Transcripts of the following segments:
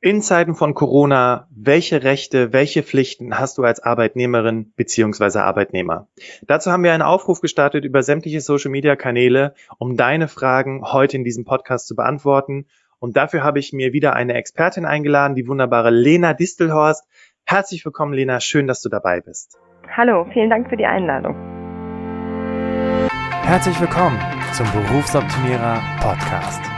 In Zeiten von Corona, welche Rechte, welche Pflichten hast du als Arbeitnehmerin beziehungsweise Arbeitnehmer? Dazu haben wir einen Aufruf gestartet über sämtliche Social-Media-Kanäle, um deine Fragen heute in diesem Podcast zu beantworten. Und dafür habe ich mir wieder eine Expertin eingeladen, die wunderbare Lena Distelhorst. Herzlich willkommen, Lena. Schön, dass du dabei bist. Hallo, vielen Dank für die Einladung. Herzlich willkommen zum Berufsoptimierer Podcast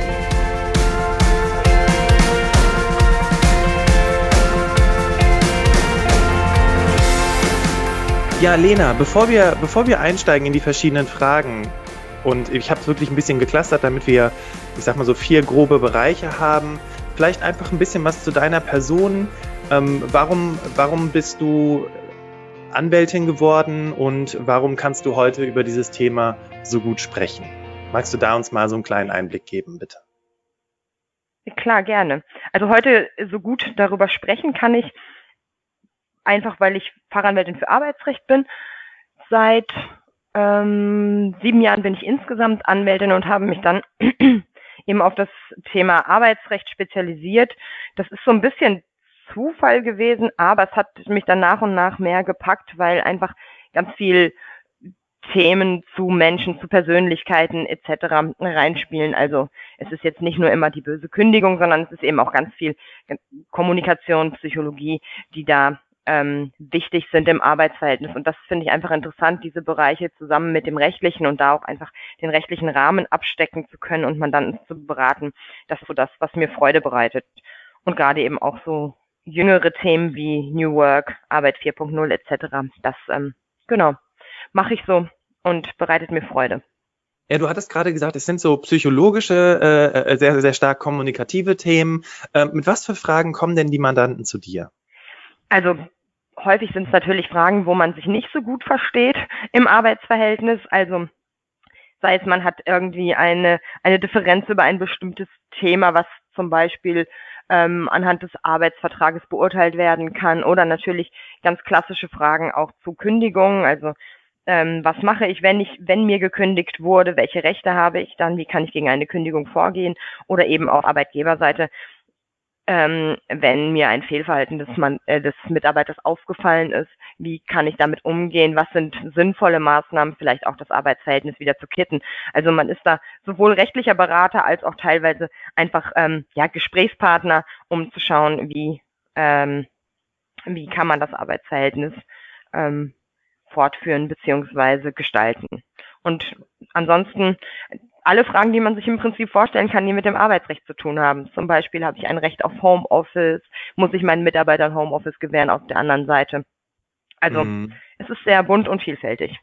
Ja, Lena, bevor wir, bevor wir einsteigen in die verschiedenen Fragen, und ich habe es wirklich ein bisschen geklustert, damit wir, ich sag mal so, vier grobe Bereiche haben, vielleicht einfach ein bisschen was zu deiner Person. Ähm, warum, warum bist du Anwältin geworden und warum kannst du heute über dieses Thema so gut sprechen? Magst du da uns mal so einen kleinen Einblick geben, bitte? Klar, gerne. Also heute so gut darüber sprechen kann ich, einfach weil ich Fachanwältin für Arbeitsrecht bin. Seit ähm, sieben Jahren bin ich insgesamt Anwältin und habe mich dann eben auf das Thema Arbeitsrecht spezialisiert. Das ist so ein bisschen Zufall gewesen, aber es hat mich dann nach und nach mehr gepackt, weil einfach ganz viel Themen zu Menschen, zu Persönlichkeiten etc. reinspielen. Also es ist jetzt nicht nur immer die böse Kündigung, sondern es ist eben auch ganz viel Kommunikation, Psychologie, die da ähm, wichtig sind im Arbeitsverhältnis. Und das finde ich einfach interessant, diese Bereiche zusammen mit dem rechtlichen und da auch einfach den rechtlichen Rahmen abstecken zu können und Mandanten zu beraten. Das ist so das, was mir Freude bereitet. Und gerade eben auch so jüngere Themen wie New Work, Arbeit 4.0 etc. Das, ähm, genau, mache ich so und bereitet mir Freude. Ja, du hattest gerade gesagt, es sind so psychologische, äh, äh sehr, sehr stark kommunikative Themen. Äh, mit was für Fragen kommen denn die Mandanten zu dir? Also häufig sind es natürlich Fragen, wo man sich nicht so gut versteht im Arbeitsverhältnis. Also sei es, man hat irgendwie eine, eine Differenz über ein bestimmtes Thema, was zum Beispiel ähm, anhand des Arbeitsvertrages beurteilt werden kann oder natürlich ganz klassische Fragen auch zu Kündigungen, also ähm, was mache ich, wenn ich, wenn mir gekündigt wurde, welche Rechte habe ich dann, wie kann ich gegen eine Kündigung vorgehen? Oder eben auf Arbeitgeberseite ähm, wenn mir ein Fehlverhalten des, Mann, äh, des Mitarbeiters aufgefallen ist, wie kann ich damit umgehen, was sind sinnvolle Maßnahmen, vielleicht auch das Arbeitsverhältnis wieder zu kitten. Also man ist da sowohl rechtlicher Berater als auch teilweise einfach ähm, ja, Gesprächspartner, um zu schauen, wie, ähm, wie kann man das Arbeitsverhältnis ähm, fortführen beziehungsweise gestalten. Und ansonsten alle Fragen, die man sich im Prinzip vorstellen kann, die mit dem Arbeitsrecht zu tun haben. Zum Beispiel habe ich ein Recht auf Homeoffice, muss ich meinen Mitarbeitern Homeoffice gewähren auf der anderen Seite. Also mhm. es ist sehr bunt und vielfältig.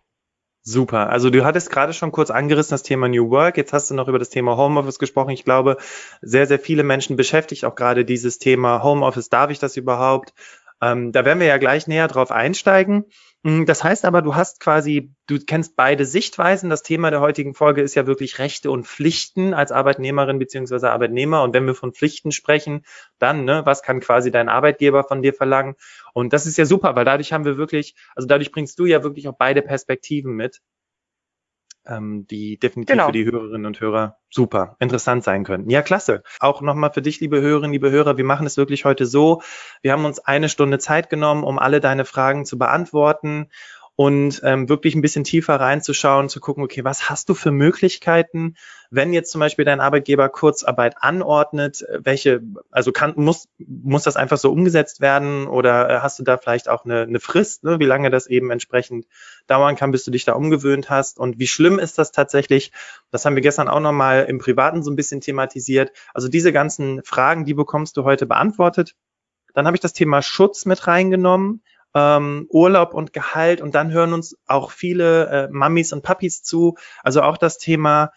Super. Also du hattest gerade schon kurz angerissen das Thema New Work. Jetzt hast du noch über das Thema Homeoffice gesprochen. Ich glaube, sehr, sehr viele Menschen beschäftigt auch gerade dieses Thema Homeoffice. Darf ich das überhaupt? Ähm, da werden wir ja gleich näher drauf einsteigen. Mm, das heißt aber, du hast quasi, du kennst beide Sichtweisen. Das Thema der heutigen Folge ist ja wirklich Rechte und Pflichten als Arbeitnehmerin beziehungsweise Arbeitnehmer. Und wenn wir von Pflichten sprechen, dann, ne, was kann quasi dein Arbeitgeber von dir verlangen? Und das ist ja super, weil dadurch haben wir wirklich, also dadurch bringst du ja wirklich auch beide Perspektiven mit ähm, die definitiv genau. für die Hörerinnen und Hörer super interessant sein könnten. Ja, klasse. Auch nochmal für dich, liebe Hörerinnen, liebe Hörer, wir machen es wirklich heute so. Wir haben uns eine Stunde Zeit genommen, um alle deine Fragen zu beantworten und ähm, wirklich ein bisschen tiefer reinzuschauen, zu gucken, okay, was hast du für Möglichkeiten, wenn jetzt zum Beispiel dein Arbeitgeber Kurzarbeit anordnet, welche, also kann, muss, muss das einfach so umgesetzt werden oder äh, hast du da vielleicht auch eine, eine Frist, ne, wie lange das eben entsprechend dauern kann, bis du dich da umgewöhnt hast und wie schlimm ist das tatsächlich? Das haben wir gestern auch nochmal im Privaten so ein bisschen thematisiert. Also diese ganzen Fragen, die bekommst du heute beantwortet. Dann habe ich das Thema Schutz mit reingenommen ähm, Urlaub und Gehalt und dann hören uns auch viele äh, Mamis und Papis zu. Also auch das Thema,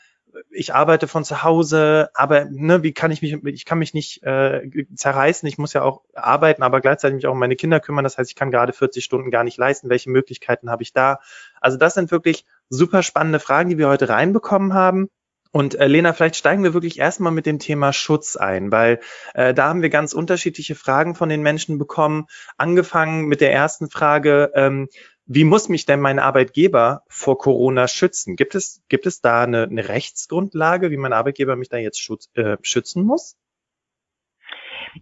ich arbeite von zu Hause, aber ne, wie kann ich mich, ich kann mich nicht äh, zerreißen, ich muss ja auch arbeiten, aber gleichzeitig mich auch um meine Kinder kümmern. Das heißt, ich kann gerade 40 Stunden gar nicht leisten. Welche Möglichkeiten habe ich da? Also das sind wirklich super spannende Fragen, die wir heute reinbekommen haben. Und äh, Lena, vielleicht steigen wir wirklich erstmal mit dem Thema Schutz ein, weil äh, da haben wir ganz unterschiedliche Fragen von den Menschen bekommen. Angefangen mit der ersten Frage, ähm, wie muss mich denn mein Arbeitgeber vor Corona schützen? Gibt es, gibt es da eine, eine Rechtsgrundlage, wie mein Arbeitgeber mich da jetzt schutz, äh, schützen muss?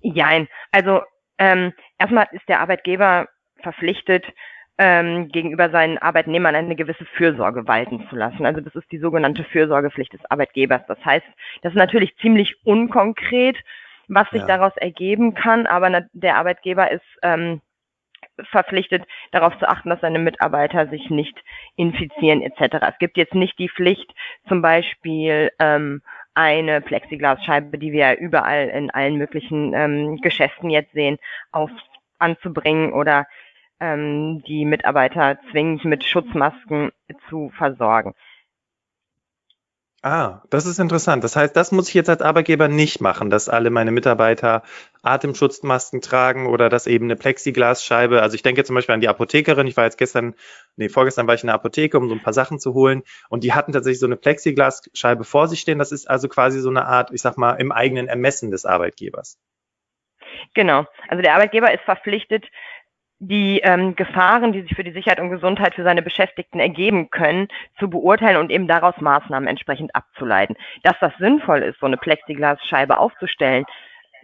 Jein. Also ähm, erstmal ist der Arbeitgeber verpflichtet, ähm, gegenüber seinen Arbeitnehmern eine gewisse Fürsorge walten zu lassen. Also das ist die sogenannte Fürsorgepflicht des Arbeitgebers. Das heißt, das ist natürlich ziemlich unkonkret, was sich ja. daraus ergeben kann, aber der Arbeitgeber ist ähm, verpflichtet, darauf zu achten, dass seine Mitarbeiter sich nicht infizieren etc. Es gibt jetzt nicht die Pflicht, zum Beispiel ähm, eine Plexiglasscheibe, die wir überall in allen möglichen ähm, Geschäften jetzt sehen, auf anzubringen oder ähm, die Mitarbeiter zwingend mit Schutzmasken zu versorgen. Ah, das ist interessant. Das heißt, das muss ich jetzt als Arbeitgeber nicht machen, dass alle meine Mitarbeiter Atemschutzmasken tragen oder dass eben eine Plexiglasscheibe. Also ich denke zum Beispiel an die Apothekerin. Ich war jetzt gestern, nee, vorgestern war ich in der Apotheke, um so ein paar Sachen zu holen. Und die hatten tatsächlich so eine Plexiglasscheibe vor sich stehen. Das ist also quasi so eine Art, ich sag mal, im eigenen Ermessen des Arbeitgebers. Genau. Also der Arbeitgeber ist verpflichtet, die ähm, Gefahren, die sich für die Sicherheit und Gesundheit für seine Beschäftigten ergeben können, zu beurteilen und eben daraus Maßnahmen entsprechend abzuleiten. Dass das sinnvoll ist, so eine Plexiglasscheibe aufzustellen,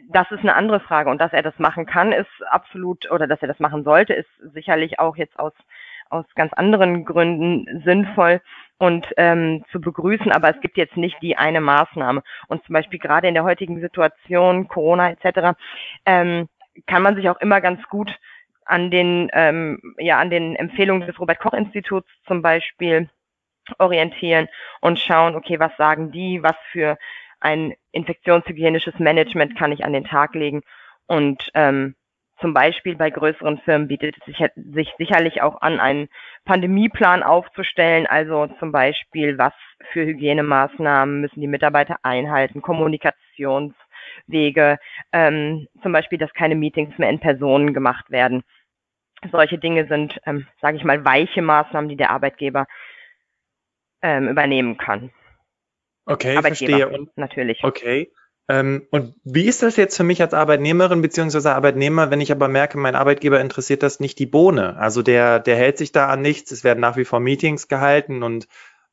das ist eine andere Frage. Und dass er das machen kann, ist absolut, oder dass er das machen sollte, ist sicherlich auch jetzt aus, aus ganz anderen Gründen sinnvoll und ähm, zu begrüßen. Aber es gibt jetzt nicht die eine Maßnahme. Und zum Beispiel gerade in der heutigen Situation, Corona etc., ähm, kann man sich auch immer ganz gut an den, ähm, ja, an den Empfehlungen des Robert-Koch-Instituts zum Beispiel orientieren und schauen, okay, was sagen die, was für ein infektionshygienisches Management kann ich an den Tag legen und ähm, zum Beispiel bei größeren Firmen bietet es sich, sich sicherlich auch an, einen Pandemieplan aufzustellen. Also zum Beispiel, was für Hygienemaßnahmen müssen die Mitarbeiter einhalten, Kommunikationswege, ähm, zum Beispiel, dass keine Meetings mehr in Personen gemacht werden. Solche Dinge sind, ähm, sage ich mal, weiche Maßnahmen, die der Arbeitgeber ähm, übernehmen kann. Okay, verstehe. Und, natürlich. Okay. Ähm, und wie ist das jetzt für mich als Arbeitnehmerin bzw. Arbeitnehmer, wenn ich aber merke, mein Arbeitgeber interessiert das nicht die Bohne? Also der, der hält sich da an nichts, es werden nach wie vor Meetings gehalten und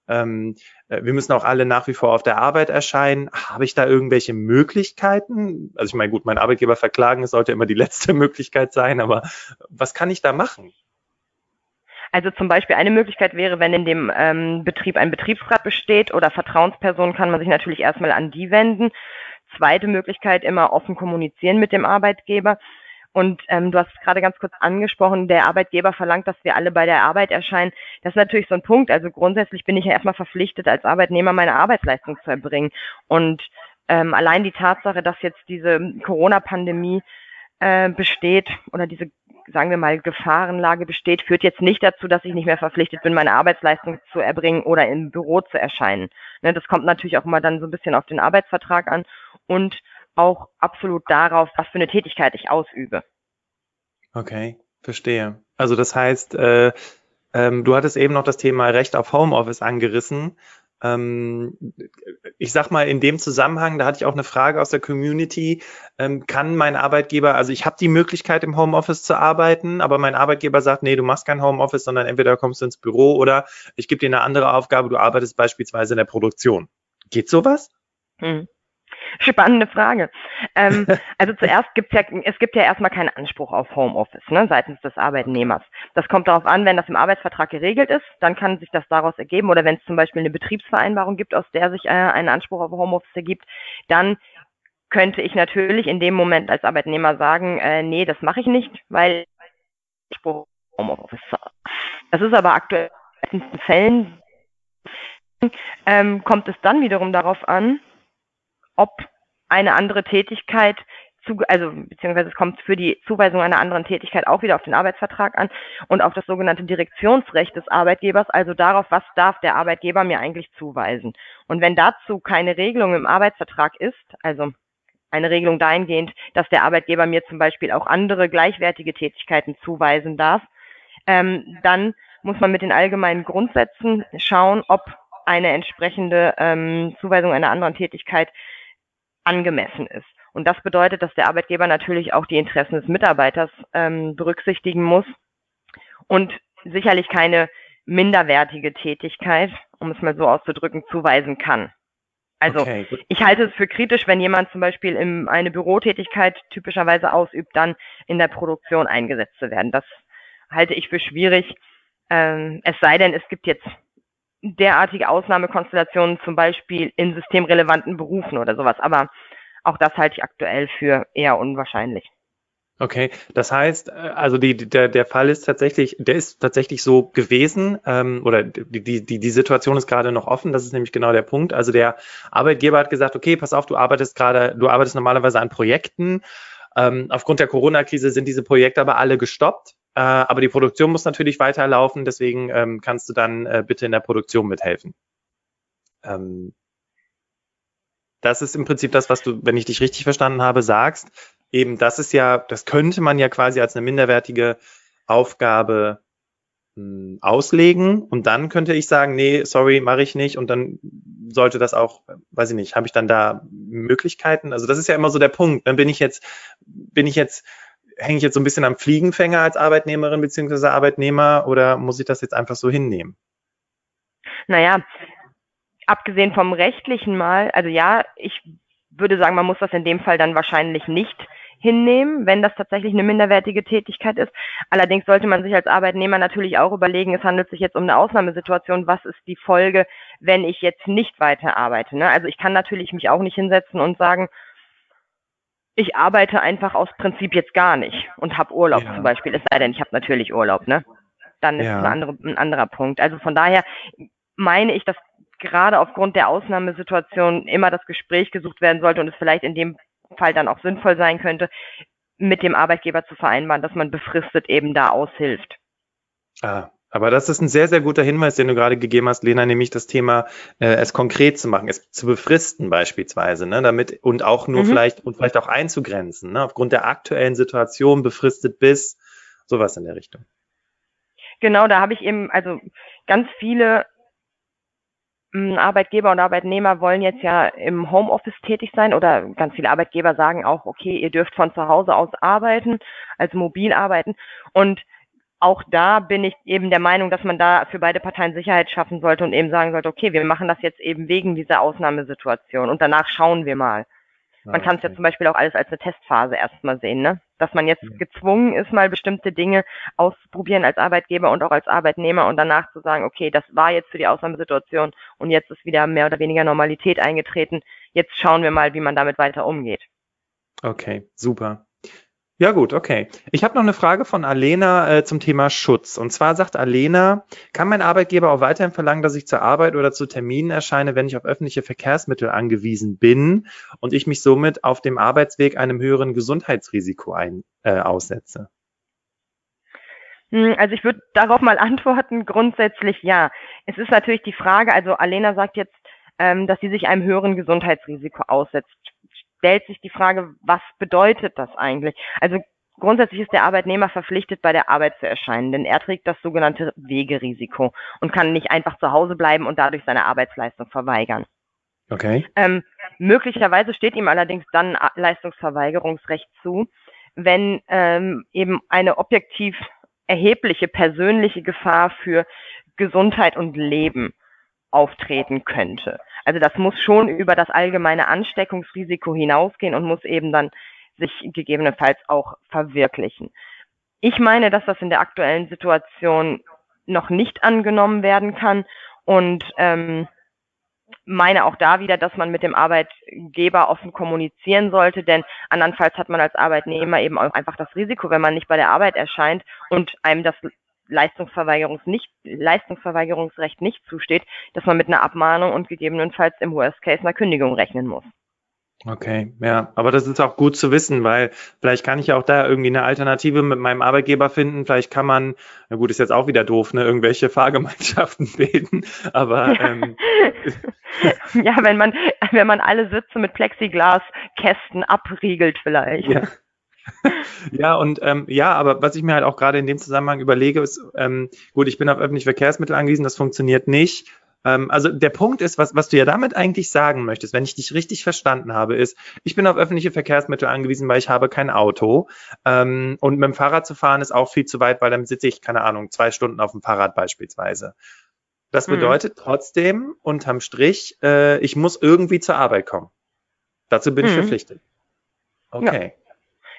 ähm, äh, wir müssen auch alle nach wie vor auf der Arbeit erscheinen. Habe ich da irgendwelche Möglichkeiten? Also ich meine, gut, mein Arbeitgeber verklagen, es sollte immer die letzte Möglichkeit sein, aber was kann ich da machen? Also zum Beispiel eine Möglichkeit wäre, wenn in dem ähm, Betrieb ein Betriebsrat besteht oder Vertrauenspersonen, kann man sich natürlich erstmal an die wenden. Zweite Möglichkeit, immer offen kommunizieren mit dem Arbeitgeber. Und ähm, du hast gerade ganz kurz angesprochen, der Arbeitgeber verlangt, dass wir alle bei der Arbeit erscheinen. Das ist natürlich so ein Punkt. Also grundsätzlich bin ich ja erstmal verpflichtet, als Arbeitnehmer meine Arbeitsleistung zu erbringen. Und ähm, allein die Tatsache, dass jetzt diese Corona-Pandemie äh, besteht oder diese sagen wir mal, Gefahrenlage besteht, führt jetzt nicht dazu, dass ich nicht mehr verpflichtet bin, meine Arbeitsleistung zu erbringen oder im Büro zu erscheinen. Ne, das kommt natürlich auch immer dann so ein bisschen auf den Arbeitsvertrag an und auch absolut darauf, was für eine Tätigkeit ich ausübe. Okay, verstehe. Also das heißt, äh, ähm, du hattest eben noch das Thema Recht auf Homeoffice angerissen. Ähm, ich sag mal in dem Zusammenhang, da hatte ich auch eine Frage aus der Community, ähm, kann mein Arbeitgeber, also ich habe die Möglichkeit im Homeoffice zu arbeiten, aber mein Arbeitgeber sagt, nee, du machst kein Homeoffice, sondern entweder kommst du ins Büro oder ich gebe dir eine andere Aufgabe, du arbeitest beispielsweise in der Produktion. Geht sowas? Hm. Spannende Frage. Ähm, also zuerst gibt es ja, es gibt ja erstmal keinen Anspruch auf Homeoffice ne, seitens des Arbeitnehmers. Das kommt darauf an, wenn das im Arbeitsvertrag geregelt ist, dann kann sich das daraus ergeben. Oder wenn es zum Beispiel eine Betriebsvereinbarung gibt, aus der sich äh, ein Anspruch auf Homeoffice ergibt, dann könnte ich natürlich in dem Moment als Arbeitnehmer sagen, äh, nee, das mache ich nicht, weil Anspruch auf Homeoffice. Das ist aber aktuell in Fällen ähm, kommt es dann wiederum darauf an, ob eine andere Tätigkeit zu, also beziehungsweise es kommt für die Zuweisung einer anderen Tätigkeit auch wieder auf den Arbeitsvertrag an und auf das sogenannte Direktionsrecht des Arbeitgebers, also darauf, was darf der Arbeitgeber mir eigentlich zuweisen. Und wenn dazu keine Regelung im Arbeitsvertrag ist, also eine Regelung dahingehend, dass der Arbeitgeber mir zum Beispiel auch andere gleichwertige Tätigkeiten zuweisen darf, ähm, dann muss man mit den allgemeinen Grundsätzen schauen, ob eine entsprechende ähm, Zuweisung einer anderen Tätigkeit angemessen ist. Und das bedeutet, dass der Arbeitgeber natürlich auch die Interessen des Mitarbeiters ähm, berücksichtigen muss und sicherlich keine minderwertige Tätigkeit, um es mal so auszudrücken, zuweisen kann. Also okay, ich halte es für kritisch, wenn jemand zum Beispiel in eine Bürotätigkeit typischerweise ausübt, dann in der Produktion eingesetzt zu werden. Das halte ich für schwierig. Ähm, es sei denn, es gibt jetzt derartige Ausnahmekonstellationen, zum Beispiel in systemrelevanten Berufen oder sowas. Aber auch das halte ich aktuell für eher unwahrscheinlich. Okay, das heißt, äh, also die, der, der Fall ist tatsächlich, der ist tatsächlich so gewesen, ähm, oder die, die, die Situation ist gerade noch offen, das ist nämlich genau der Punkt. Also der Arbeitgeber hat gesagt, okay, pass auf, du arbeitest gerade, du arbeitest normalerweise an Projekten. Ähm, aufgrund der Corona-Krise sind diese Projekte aber alle gestoppt. Äh, aber die Produktion muss natürlich weiterlaufen, deswegen ähm, kannst du dann äh, bitte in der Produktion mithelfen. Ähm, das ist im Prinzip das, was du, wenn ich dich richtig verstanden habe, sagst. Eben, das ist ja, das könnte man ja quasi als eine minderwertige Aufgabe mh, hm, auslegen und dann könnte ich sagen, nee, sorry, mache ich nicht und dann sollte das auch, weiß ich nicht, habe ich dann da Möglichkeiten? Also das ist ja immer so der Punkt. Dann bin ich jetzt, bin ich jetzt hänge ich jetzt so ein bisschen am Fliegenfänger als Arbeitnehmerin beziehungsweise Arbeitnehmer oder muss ich das jetzt einfach so hinnehmen? Naja, abgesehen vom rechtlichen mal, also ja, ich würde sagen, man muss das in dem Fall dann wahrscheinlich nicht hinnehmen, wenn das tatsächlich eine minderwertige Tätigkeit ist. Allerdings sollte man sich als Arbeitnehmer natürlich auch überlegen, es handelt sich jetzt um eine Ausnahmesituation, was ist die Folge, wenn ich jetzt nicht weiter arbeite. Ne? Also ich kann natürlich mich auch nicht hinsetzen und sagen, ich arbeite einfach aus Prinzip jetzt gar nicht und habe Urlaub ja. zum Beispiel. Es sei denn, ich habe natürlich Urlaub, ne? Dann ist ja. es ein, andere, ein anderer Punkt. Also von daher meine ich, dass gerade aufgrund der Ausnahmesituation immer das Gespräch gesucht werden sollte und es vielleicht in dem Fall dann auch sinnvoll sein könnte, mit dem Arbeitgeber zu vereinbaren, dass man befristet eben da aushilft. Ah, aber das ist ein sehr, sehr guter Hinweis, den du gerade gegeben hast, Lena, nämlich das Thema, äh, es konkret zu machen, es zu befristen beispielsweise, ne, damit und auch nur mhm. vielleicht und vielleicht auch einzugrenzen, ne, aufgrund der aktuellen Situation befristet bis sowas in der Richtung. Genau, da habe ich eben, also ganz viele hm, Arbeitgeber und Arbeitnehmer wollen jetzt ja im Homeoffice tätig sein oder ganz viele Arbeitgeber sagen auch, okay, ihr dürft von zu Hause aus arbeiten, also mobil arbeiten und auch da bin ich eben der Meinung, dass man da für beide Parteien Sicherheit schaffen sollte und eben sagen sollte, okay, wir machen das jetzt eben wegen dieser Ausnahmesituation und danach schauen wir mal. Man kann es ja zum Beispiel auch alles als eine Testphase erstmal sehen, ne? Dass man jetzt gezwungen ist, mal bestimmte Dinge auszuprobieren als Arbeitgeber und auch als Arbeitnehmer und danach zu sagen, okay, das war jetzt für die Ausnahmesituation und jetzt ist wieder mehr oder weniger Normalität eingetreten. Jetzt schauen wir mal, wie man damit weiter umgeht. Okay, super. Ja gut, okay. Ich habe noch eine Frage von Alena äh, zum Thema Schutz. Und zwar sagt Alena, kann mein Arbeitgeber auch weiterhin verlangen, dass ich zur Arbeit oder zu Terminen erscheine, wenn ich auf öffentliche Verkehrsmittel angewiesen bin und ich mich somit auf dem Arbeitsweg einem höheren Gesundheitsrisiko ein, äh, aussetze? Hm, also ich würde darauf mal antworten, grundsätzlich ja. Es ist natürlich die Frage, also Alena sagt jetzt, ähm, dass sie sich einem höheren Gesundheitsrisiko aussetzt stellt sich die Frage, was bedeutet das eigentlich? Also grundsätzlich ist der Arbeitnehmer verpflichtet, bei der Arbeit zu erscheinen, denn er trägt das sogenannte Wegerisiko und kann nicht einfach zu Hause bleiben und dadurch seine Arbeitsleistung verweigern. Okay. Ähm, möglicherweise steht ihm allerdings dann Leistungsverweigerungsrecht zu, wenn ähm, eben eine objektiv erhebliche persönliche Gefahr für Gesundheit und Leben auftreten könnte. Also das muss schon über das allgemeine Ansteckungsrisiko hinausgehen und muss eben dann sich gegebenenfalls auch verwirklichen. Ich meine, dass das in der aktuellen Situation noch nicht angenommen werden kann und ähm, meine auch da wieder, dass man mit dem Arbeitgeber offen kommunizieren sollte, denn andernfalls hat man als Arbeitnehmer eben auch einfach das Risiko, wenn man nicht bei der Arbeit erscheint und einem das Leistungsverweigerungs nicht, Leistungsverweigerungsrecht nicht zusteht, dass man mit einer Abmahnung und gegebenenfalls im Worst Case einer Kündigung rechnen muss. Okay, ja, aber das ist auch gut zu wissen, weil vielleicht kann ich ja auch da irgendwie eine Alternative mit meinem Arbeitgeber finden. Vielleicht kann man, na gut, ist jetzt auch wieder doof, ne, irgendwelche Fahrgemeinschaften bilden, aber ähm, ja, wenn man wenn man alle Sitze mit Plexiglaskästen abriegelt vielleicht. Ja. ja, und ähm, ja, aber was ich mir halt auch gerade in dem Zusammenhang überlege, ist, ähm, gut, ich bin auf öffentliche Verkehrsmittel angewiesen, das funktioniert nicht. Ähm, also der Punkt ist, was, was du ja damit eigentlich sagen möchtest, wenn ich dich richtig verstanden habe, ist, ich bin auf öffentliche Verkehrsmittel angewiesen, weil ich habe kein Auto. Ähm, und mit dem Fahrrad zu fahren ist auch viel zu weit, weil dann sitze ich, keine Ahnung, zwei Stunden auf dem Fahrrad beispielsweise. Das mhm. bedeutet mhm. trotzdem, unterm Strich, äh, ich muss irgendwie zur Arbeit kommen. Dazu bin mhm. ich verpflichtet. Okay. Ja.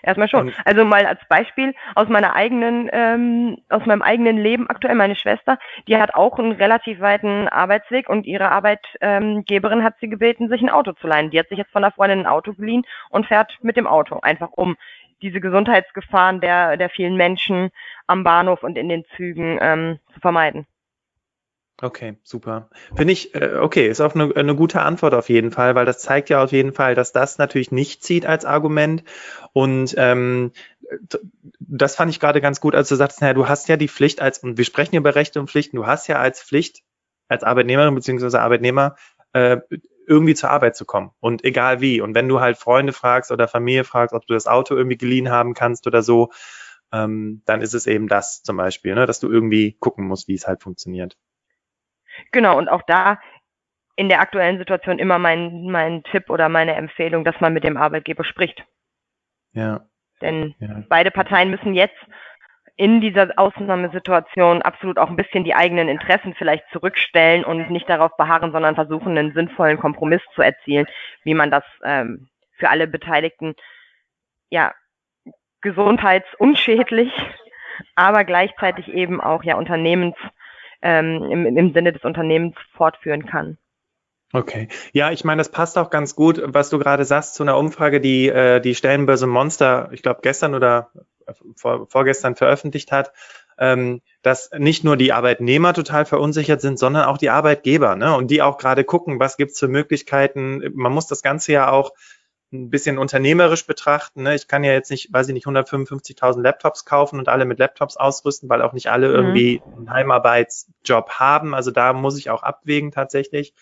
Erstmal schon. Und also mal als Beispiel aus meiner eigenen, ähm, aus meinem eigenen Leben aktuell, meine Schwester, die hat auch einen relativ weiten Arbeitsweg und ihre Arbeitgeberin hat sie gebeten, sich ein Auto zu leihen. Die hat sich jetzt von der Freundin ein Auto geliehen und fährt mit dem Auto, einfach um diese Gesundheitsgefahren der, der vielen Menschen am Bahnhof und in den Zügen ähm, zu vermeiden. Okay, super. Finde ich, äh, okay, ist auch eine, eine gute Antwort auf jeden Fall, weil das zeigt ja auf jeden Fall, dass das natürlich nicht zieht als Argument. Und ähm, das fand ich gerade ganz gut, als du sagst, naja, du hast ja die Pflicht als, und wir sprechen über Rechte und Pflichten, du hast ja als Pflicht, als Arbeitnehmerin beziehungsweise Arbeitnehmer, äh, irgendwie zur Arbeit zu kommen. Und egal wie. Und wenn du halt Freunde fragst oder Familie fragst, ob du das Auto irgendwie geliehen haben kannst oder so, ähm, dann ist es eben das zum Beispiel, ne, dass du irgendwie gucken musst, wie es halt funktioniert. Genau, und auch da in der aktuellen Situation immer mein, mein Tipp oder meine Empfehlung, dass man mit dem Arbeitgeber spricht. Ja. Denn ja. beide Parteien müssen jetzt in dieser Ausnahmesituation absolut auch ein bisschen die eigenen Interessen vielleicht zurückstellen und nicht darauf beharren, sondern versuchen, einen sinnvollen Kompromiss zu erzielen, wie man das ähm, für alle Beteiligten ja gesundheitsunschädlich, aber gleichzeitig eben auch ja unternehmens ähm, im, im Sinne des Unternehmens fortführen kann. Okay. Ja, ich meine, das passt auch ganz gut, was du gerade sagst, zu einer Umfrage, die äh, die Stellenbörse Monster, ich glaube, gestern oder vor, vorgestern veröffentlicht hat, ähm, dass nicht nur die Arbeitnehmer total verunsichert sind, sondern auch die Arbeitgeber, ne? Und die auch gerade gucken, was gibt's für Möglichkeiten. Man muss das Ganze ja auch ein bisschen unternehmerisch betrachten. Ne? Ich kann ja jetzt nicht, weiß ich nicht, 155.000 Laptops kaufen und alle mit Laptops ausrüsten, weil auch nicht alle mhm. irgendwie einen Heimarbeitsjob haben. Also da muss ich auch abwägen tatsächlich.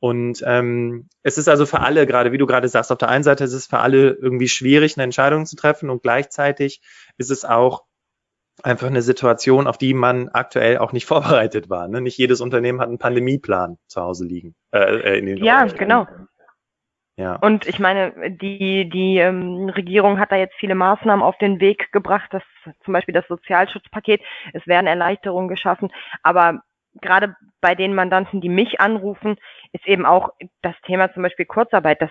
Und ähm, es ist also für alle, gerade wie du gerade sagst, auf der einen Seite ist es für alle irgendwie schwierig, eine Entscheidung zu treffen und gleichzeitig ist es auch einfach eine Situation, auf die man aktuell auch nicht vorbereitet war. Ne? Nicht jedes Unternehmen hat einen Pandemieplan zu Hause liegen. Äh, äh in den ja, genau. Ja. Und ich meine, die, die ähm, Regierung hat da jetzt viele Maßnahmen auf den Weg gebracht, das, zum Beispiel das Sozialschutzpaket, es werden Erleichterungen geschaffen, aber gerade bei den Mandanten, die mich anrufen, ist eben auch das Thema zum Beispiel Kurzarbeit, dass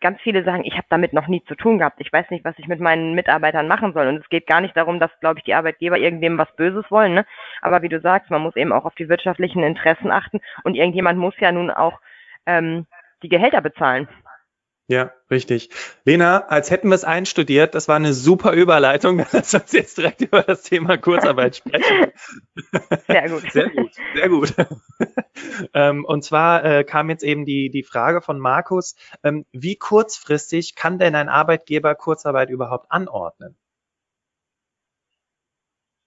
ganz viele sagen, ich habe damit noch nie zu tun gehabt. Ich weiß nicht, was ich mit meinen Mitarbeitern machen soll. Und es geht gar nicht darum, dass, glaube ich, die Arbeitgeber irgendwem was Böses wollen. Ne? Aber wie du sagst, man muss eben auch auf die wirtschaftlichen Interessen achten. Und irgendjemand muss ja nun auch ähm, die Gehälter bezahlen. Ja, richtig. Lena, als hätten wir es einstudiert, das war eine super Überleitung. Lass uns jetzt direkt über das Thema Kurzarbeit sprechen. Sehr gut. Sehr gut, sehr gut. ähm, und zwar äh, kam jetzt eben die, die Frage von Markus, ähm, wie kurzfristig kann denn ein Arbeitgeber Kurzarbeit überhaupt anordnen?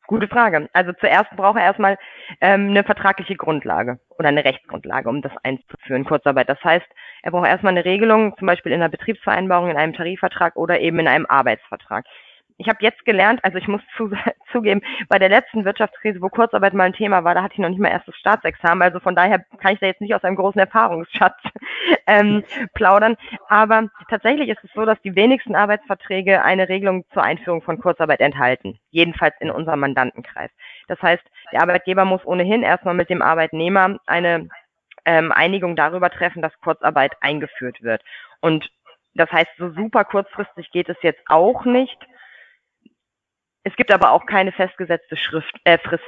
Gute Frage. Also zuerst braucht er erstmal ähm, eine vertragliche Grundlage oder eine Rechtsgrundlage, um das einzuführen, Kurzarbeit. Das heißt, er braucht erstmal eine Regelung, zum Beispiel in einer Betriebsvereinbarung, in einem Tarifvertrag oder eben in einem Arbeitsvertrag ich habe jetzt gelernt, also ich muss zu, zugeben, bei der letzten Wirtschaftskrise, wo Kurzarbeit mal ein Thema war, da hatte ich noch nicht mal erstes Staatsexamen, also von daher kann ich da jetzt nicht aus einem großen Erfahrungsschatz ähm, plaudern. Aber tatsächlich ist es so, dass die wenigsten Arbeitsverträge eine Regelung zur Einführung von Kurzarbeit enthalten, jedenfalls in unserem Mandantenkreis. Das heißt, der Arbeitgeber muss ohnehin erstmal mit dem Arbeitnehmer eine ähm, Einigung darüber treffen, dass Kurzarbeit eingeführt wird. Und das heißt, so super kurzfristig geht es jetzt auch nicht. Es gibt aber auch keine festgesetzte Schrift, äh, Frist.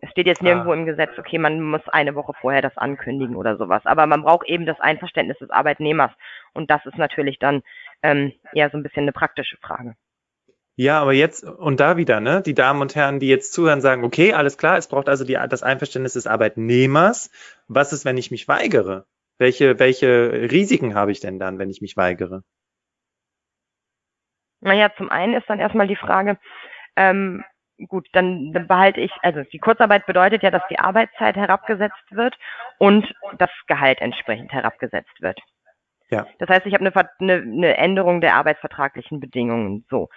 Es steht jetzt nirgendwo ah. im Gesetz, okay, man muss eine Woche vorher das ankündigen oder sowas. Aber man braucht eben das Einverständnis des Arbeitnehmers. Und das ist natürlich dann ähm, eher so ein bisschen eine praktische Frage. Ja, aber jetzt und da wieder, ne? Die Damen und Herren, die jetzt zuhören, sagen, okay, alles klar, es braucht also die, das Einverständnis des Arbeitnehmers. Was ist, wenn ich mich weigere? Welche, welche Risiken habe ich denn dann, wenn ich mich weigere? Naja, zum einen ist dann erstmal die Frage, ähm, gut, dann, dann behalte ich, also die Kurzarbeit bedeutet ja, dass die Arbeitszeit herabgesetzt wird und das Gehalt entsprechend herabgesetzt wird. Ja. Das heißt, ich habe eine, eine, eine Änderung der arbeitsvertraglichen Bedingungen. So,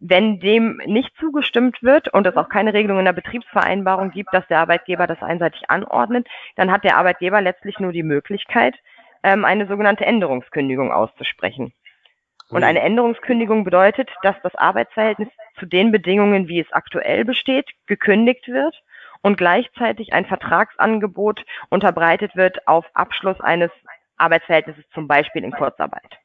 wenn dem nicht zugestimmt wird und es auch keine Regelung in der Betriebsvereinbarung gibt, dass der Arbeitgeber das einseitig anordnet, dann hat der Arbeitgeber letztlich nur die Möglichkeit, ähm, eine sogenannte Änderungskündigung auszusprechen. Und eine Änderungskündigung bedeutet, dass das Arbeitsverhältnis zu den Bedingungen, wie es aktuell besteht, gekündigt wird und gleichzeitig ein Vertragsangebot unterbreitet wird auf Abschluss eines Arbeitsverhältnisses, zum Beispiel in Kurzarbeit.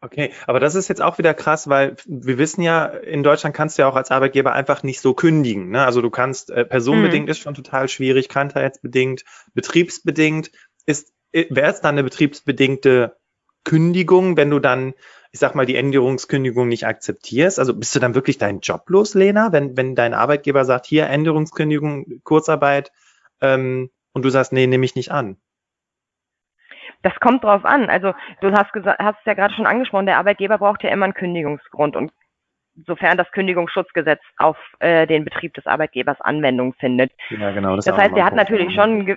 Okay, aber das ist jetzt auch wieder krass, weil wir wissen ja, in Deutschland kannst du ja auch als Arbeitgeber einfach nicht so kündigen. Ne? Also du kannst, äh, personenbedingt mhm. ist schon total schwierig, krankheitsbedingt, betriebsbedingt. Ist, äh, wäre es dann eine betriebsbedingte Kündigung, wenn du dann, ich sag mal, die Änderungskündigung nicht akzeptierst? Also bist du dann wirklich deinen Job los, Lena, wenn, wenn dein Arbeitgeber sagt, hier Änderungskündigung, Kurzarbeit, ähm, und du sagst, nee, nehme ich nicht an? Das kommt drauf an. Also du hast gesagt, hast es ja gerade schon angesprochen, der Arbeitgeber braucht ja immer einen Kündigungsgrund und sofern das Kündigungsschutzgesetz auf äh, den Betrieb des Arbeitgebers Anwendung findet. Ja, genau. Das, das heißt, er hat natürlich schon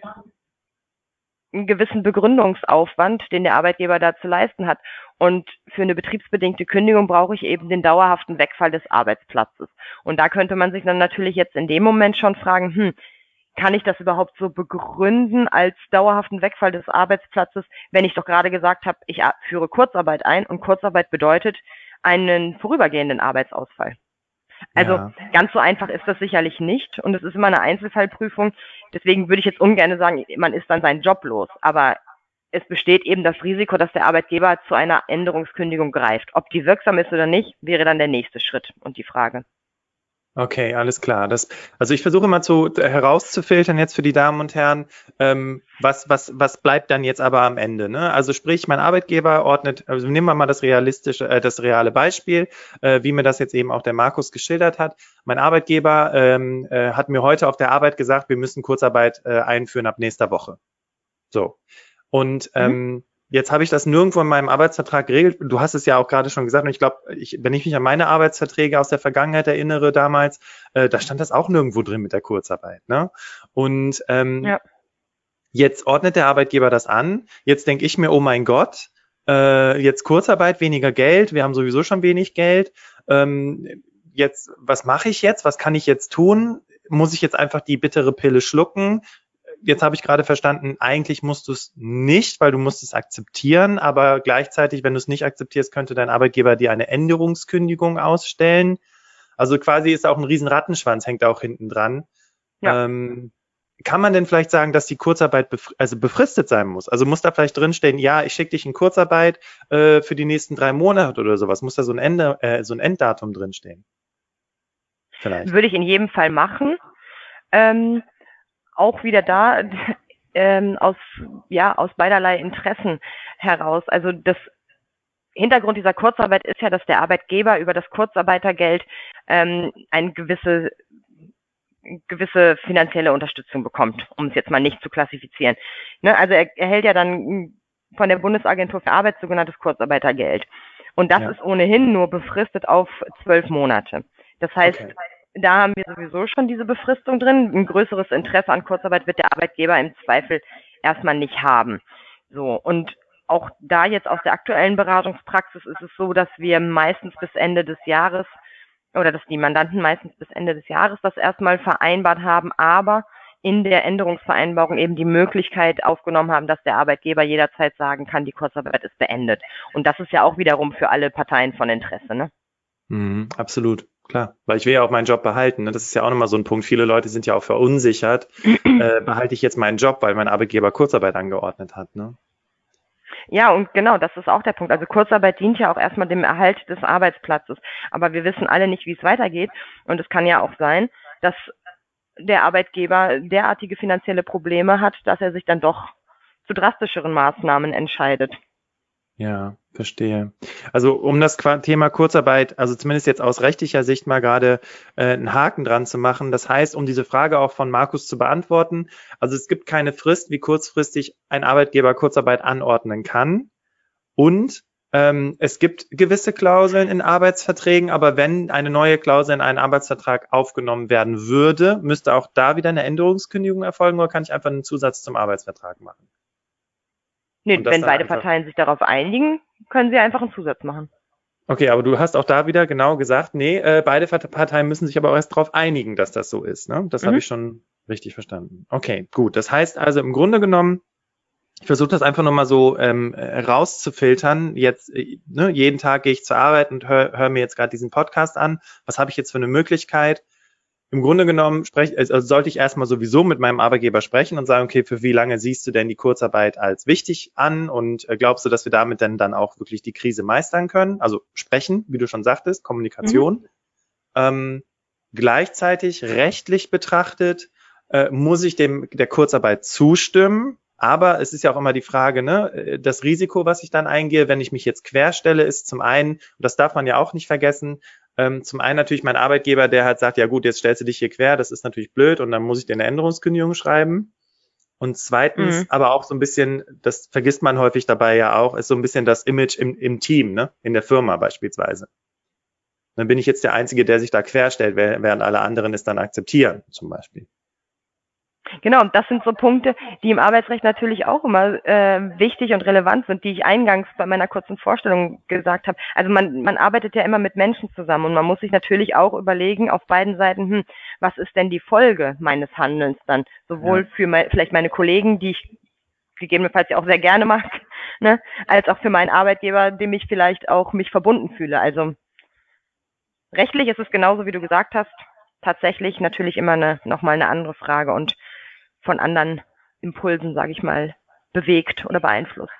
einen gewissen Begründungsaufwand, den der Arbeitgeber da zu leisten hat. Und für eine betriebsbedingte Kündigung brauche ich eben den dauerhaften Wegfall des Arbeitsplatzes. Und da könnte man sich dann natürlich jetzt in dem Moment schon fragen, hm, kann ich das überhaupt so begründen als dauerhaften Wegfall des Arbeitsplatzes, wenn ich doch gerade gesagt habe, ich führe Kurzarbeit ein und Kurzarbeit bedeutet einen vorübergehenden Arbeitsausfall. Also ja. ganz so einfach ist das sicherlich nicht und es ist immer eine Einzelfallprüfung. Deswegen würde ich jetzt ungern sagen, man ist dann seinen Job los. Aber es besteht eben das Risiko, dass der Arbeitgeber zu einer Änderungskündigung greift. Ob die wirksam ist oder nicht, wäre dann der nächste Schritt und die Frage. Okay, alles klar. Das, also ich versuche mal zu äh, herauszufiltern jetzt für die Damen und Herren, ähm, was, was, was bleibt dann jetzt aber am Ende? Ne? Also sprich, mein Arbeitgeber ordnet, also nehmen wir mal das realistische, äh, das reale Beispiel, äh, wie mir das jetzt eben auch der Markus geschildert hat. Mein Arbeitgeber ähm, äh, hat mir heute auf der Arbeit gesagt, wir müssen Kurzarbeit äh, einführen ab nächster Woche. So. Und mhm. Jetzt habe ich das nirgendwo in meinem Arbeitsvertrag geregelt. Du hast es ja auch gerade schon gesagt. Und ich glaube, ich, wenn ich mich an meine Arbeitsverträge aus der Vergangenheit erinnere damals, äh, da stand das auch nirgendwo drin mit der Kurzarbeit. Ne? Und ähm, ja. jetzt ordnet der Arbeitgeber das an. Jetzt denke ich mir, oh mein Gott, äh, jetzt Kurzarbeit, weniger Geld. Wir haben sowieso schon wenig Geld. Ähm, jetzt, was mache ich jetzt? Was kann ich jetzt tun? Muss ich jetzt einfach die bittere Pille schlucken? Jetzt habe ich gerade verstanden, eigentlich musst du es nicht, weil du musst es akzeptieren, aber gleichzeitig, wenn du es nicht akzeptierst, könnte dein Arbeitgeber dir eine Änderungskündigung ausstellen. Also quasi ist auch ein riesen Rattenschwanz, hängt auch hinten dran. Ja. Ähm, kann man denn vielleicht sagen, dass die Kurzarbeit bef also befristet sein muss? Also muss da vielleicht drinstehen, ja, ich schicke dich in Kurzarbeit äh, für die nächsten drei Monate oder sowas? Muss da so ein, Ende, äh, so ein Enddatum drinstehen? Vielleicht. Würde ich in jedem Fall machen. Ähm, auch wieder da ähm, aus ja aus beiderlei Interessen heraus. Also das Hintergrund dieser Kurzarbeit ist ja, dass der Arbeitgeber über das Kurzarbeitergeld ähm, eine gewisse gewisse finanzielle Unterstützung bekommt, um es jetzt mal nicht zu klassifizieren. Ne? Also er erhält ja dann von der Bundesagentur für Arbeit sogenanntes Kurzarbeitergeld. Und das ja. ist ohnehin nur befristet auf zwölf Monate. Das heißt, okay da haben wir sowieso schon diese Befristung drin. Ein größeres Interesse an Kurzarbeit wird der Arbeitgeber im Zweifel erstmal nicht haben. So. Und auch da jetzt aus der aktuellen Beratungspraxis ist es so, dass wir meistens bis Ende des Jahres oder dass die Mandanten meistens bis Ende des Jahres das erstmal vereinbart haben, aber in der Änderungsvereinbarung eben die Möglichkeit aufgenommen haben, dass der Arbeitgeber jederzeit sagen kann, die Kurzarbeit ist beendet. Und das ist ja auch wiederum für alle Parteien von Interesse. Ne? Mhm, absolut. Klar, weil ich will ja auch meinen Job behalten. Ne? Das ist ja auch nochmal so ein Punkt. Viele Leute sind ja auch verunsichert. äh, behalte ich jetzt meinen Job, weil mein Arbeitgeber Kurzarbeit angeordnet hat. Ne? Ja, und genau, das ist auch der Punkt. Also Kurzarbeit dient ja auch erstmal dem Erhalt des Arbeitsplatzes. Aber wir wissen alle nicht, wie es weitergeht. Und es kann ja auch sein, dass der Arbeitgeber derartige finanzielle Probleme hat, dass er sich dann doch zu drastischeren Maßnahmen entscheidet. Ja, verstehe. Also um das Thema Kurzarbeit, also zumindest jetzt aus rechtlicher Sicht mal gerade äh, einen Haken dran zu machen. Das heißt, um diese Frage auch von Markus zu beantworten, also es gibt keine Frist, wie kurzfristig ein Arbeitgeber Kurzarbeit anordnen kann. Und ähm, es gibt gewisse Klauseln in Arbeitsverträgen, aber wenn eine neue Klausel in einen Arbeitsvertrag aufgenommen werden würde, müsste auch da wieder eine Änderungskündigung erfolgen oder kann ich einfach einen Zusatz zum Arbeitsvertrag machen? Nee, wenn beide Parteien sich darauf einigen, können sie einfach einen Zusatz machen. Okay, aber du hast auch da wieder genau gesagt, nee, äh, beide Parteien müssen sich aber auch erst darauf einigen, dass das so ist. Ne? Das mhm. habe ich schon richtig verstanden. Okay, gut. Das heißt also im Grunde genommen, ich versuche das einfach nochmal so ähm, rauszufiltern. Jetzt, äh, ne, jeden Tag gehe ich zur Arbeit und höre hör mir jetzt gerade diesen Podcast an. Was habe ich jetzt für eine Möglichkeit? Im Grunde genommen sprech, also sollte ich erstmal sowieso mit meinem Arbeitgeber sprechen und sagen, okay, für wie lange siehst du denn die Kurzarbeit als wichtig an und äh, glaubst du, dass wir damit denn dann auch wirklich die Krise meistern können? Also sprechen, wie du schon sagtest, Kommunikation. Mhm. Ähm, gleichzeitig rechtlich betrachtet äh, muss ich dem der Kurzarbeit zustimmen. Aber es ist ja auch immer die Frage, ne, äh, das Risiko, was ich dann eingehe, wenn ich mich jetzt querstelle, ist zum einen, und das darf man ja auch nicht vergessen, ähm, zum einen natürlich mein Arbeitgeber, der halt sagt, ja gut, jetzt stellst du dich hier quer, das ist natürlich blöd und dann muss ich dir eine Änderungskündigung schreiben. Und zweitens, mhm. aber auch so ein bisschen, das vergisst man häufig dabei ja auch, ist so ein bisschen das Image im, im Team, ne? in der Firma beispielsweise. Dann bin ich jetzt der Einzige, der sich da querstellt, während alle anderen es dann akzeptieren, zum Beispiel. Genau, und das sind so Punkte, die im Arbeitsrecht natürlich auch immer äh, wichtig und relevant sind, die ich eingangs bei meiner kurzen Vorstellung gesagt habe. Also man, man arbeitet ja immer mit Menschen zusammen und man muss sich natürlich auch überlegen auf beiden Seiten, hm, was ist denn die Folge meines Handelns dann? Sowohl ja. für mein, vielleicht meine Kollegen, die ich gegebenenfalls ja auch sehr gerne mag, ne, als auch für meinen Arbeitgeber, dem ich vielleicht auch mich verbunden fühle. Also rechtlich ist es genauso, wie du gesagt hast, tatsächlich natürlich immer eine, nochmal eine andere Frage und von anderen Impulsen, sage ich mal, bewegt oder beeinflusst.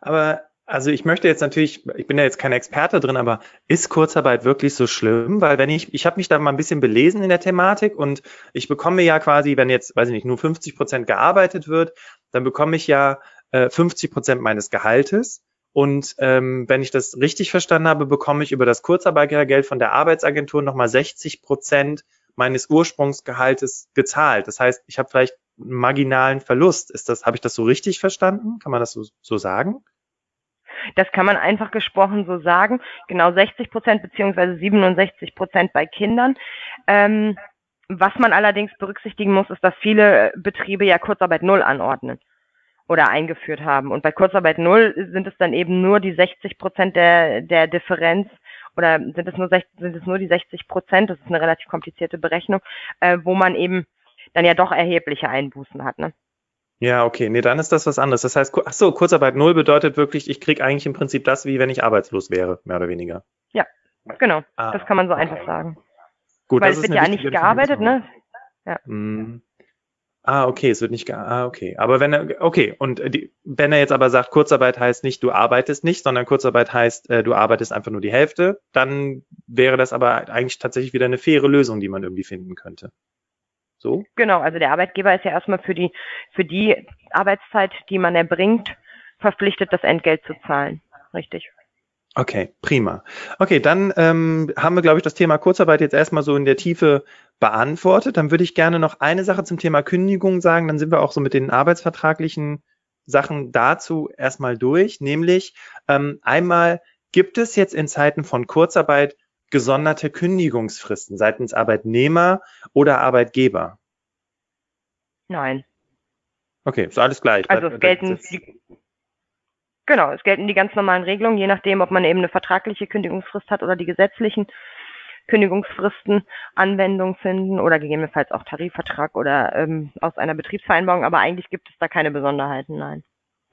Aber also ich möchte jetzt natürlich, ich bin ja jetzt kein Experte drin, aber ist Kurzarbeit wirklich so schlimm? Weil wenn ich, ich habe mich da mal ein bisschen belesen in der Thematik und ich bekomme ja quasi, wenn jetzt, weiß ich nicht, nur 50 Prozent gearbeitet wird, dann bekomme ich ja äh, 50 Prozent meines Gehaltes. Und ähm, wenn ich das richtig verstanden habe, bekomme ich über das Kurzarbeitergeld von der Arbeitsagentur nochmal 60 Prozent meines Ursprungsgehaltes gezahlt. Das heißt, ich habe vielleicht einen marginalen Verlust. Ist das, habe ich das so richtig verstanden? Kann man das so, so sagen? Das kann man einfach gesprochen so sagen. Genau 60 Prozent beziehungsweise 67 Prozent bei Kindern. Ähm, was man allerdings berücksichtigen muss, ist, dass viele Betriebe ja Kurzarbeit Null anordnen oder eingeführt haben. Und bei Kurzarbeit Null sind es dann eben nur die 60 Prozent der, der Differenz oder sind es nur, sind es nur die 60 Prozent, das ist eine relativ komplizierte Berechnung, äh, wo man eben dann ja doch erhebliche Einbußen hat. Ne? Ja, okay, nee, dann ist das was anderes. Das heißt, ach so, Kurzarbeit null bedeutet wirklich, ich kriege eigentlich im Prinzip das, wie wenn ich arbeitslos wäre, mehr oder weniger. Ja, genau. Ah. Das kann man so einfach sagen. Gut, Weil es wird ja nicht gearbeitet, ne? Ja. Mm. Ah, okay, es wird nicht, ah, okay. Aber wenn er, okay, und äh, die, wenn er jetzt aber sagt, Kurzarbeit heißt nicht, du arbeitest nicht, sondern Kurzarbeit heißt, äh, du arbeitest einfach nur die Hälfte, dann wäre das aber eigentlich tatsächlich wieder eine faire Lösung, die man irgendwie finden könnte. So? Genau, also der Arbeitgeber ist ja erstmal für die, für die Arbeitszeit, die man erbringt, verpflichtet, das Entgelt zu zahlen. Richtig. Okay, prima. Okay, dann ähm, haben wir, glaube ich, das Thema Kurzarbeit jetzt erstmal so in der Tiefe beantwortet. Dann würde ich gerne noch eine Sache zum Thema Kündigung sagen. Dann sind wir auch so mit den arbeitsvertraglichen Sachen dazu erstmal durch. Nämlich ähm, einmal gibt es jetzt in Zeiten von Kurzarbeit gesonderte Kündigungsfristen seitens Arbeitnehmer oder Arbeitgeber? Nein. Okay, ist alles gleich. Also es gelten Genau, es gelten die ganz normalen Regelungen, je nachdem, ob man eben eine vertragliche Kündigungsfrist hat oder die gesetzlichen Kündigungsfristen Anwendung finden oder gegebenenfalls auch Tarifvertrag oder ähm, aus einer Betriebsvereinbarung, aber eigentlich gibt es da keine Besonderheiten, nein.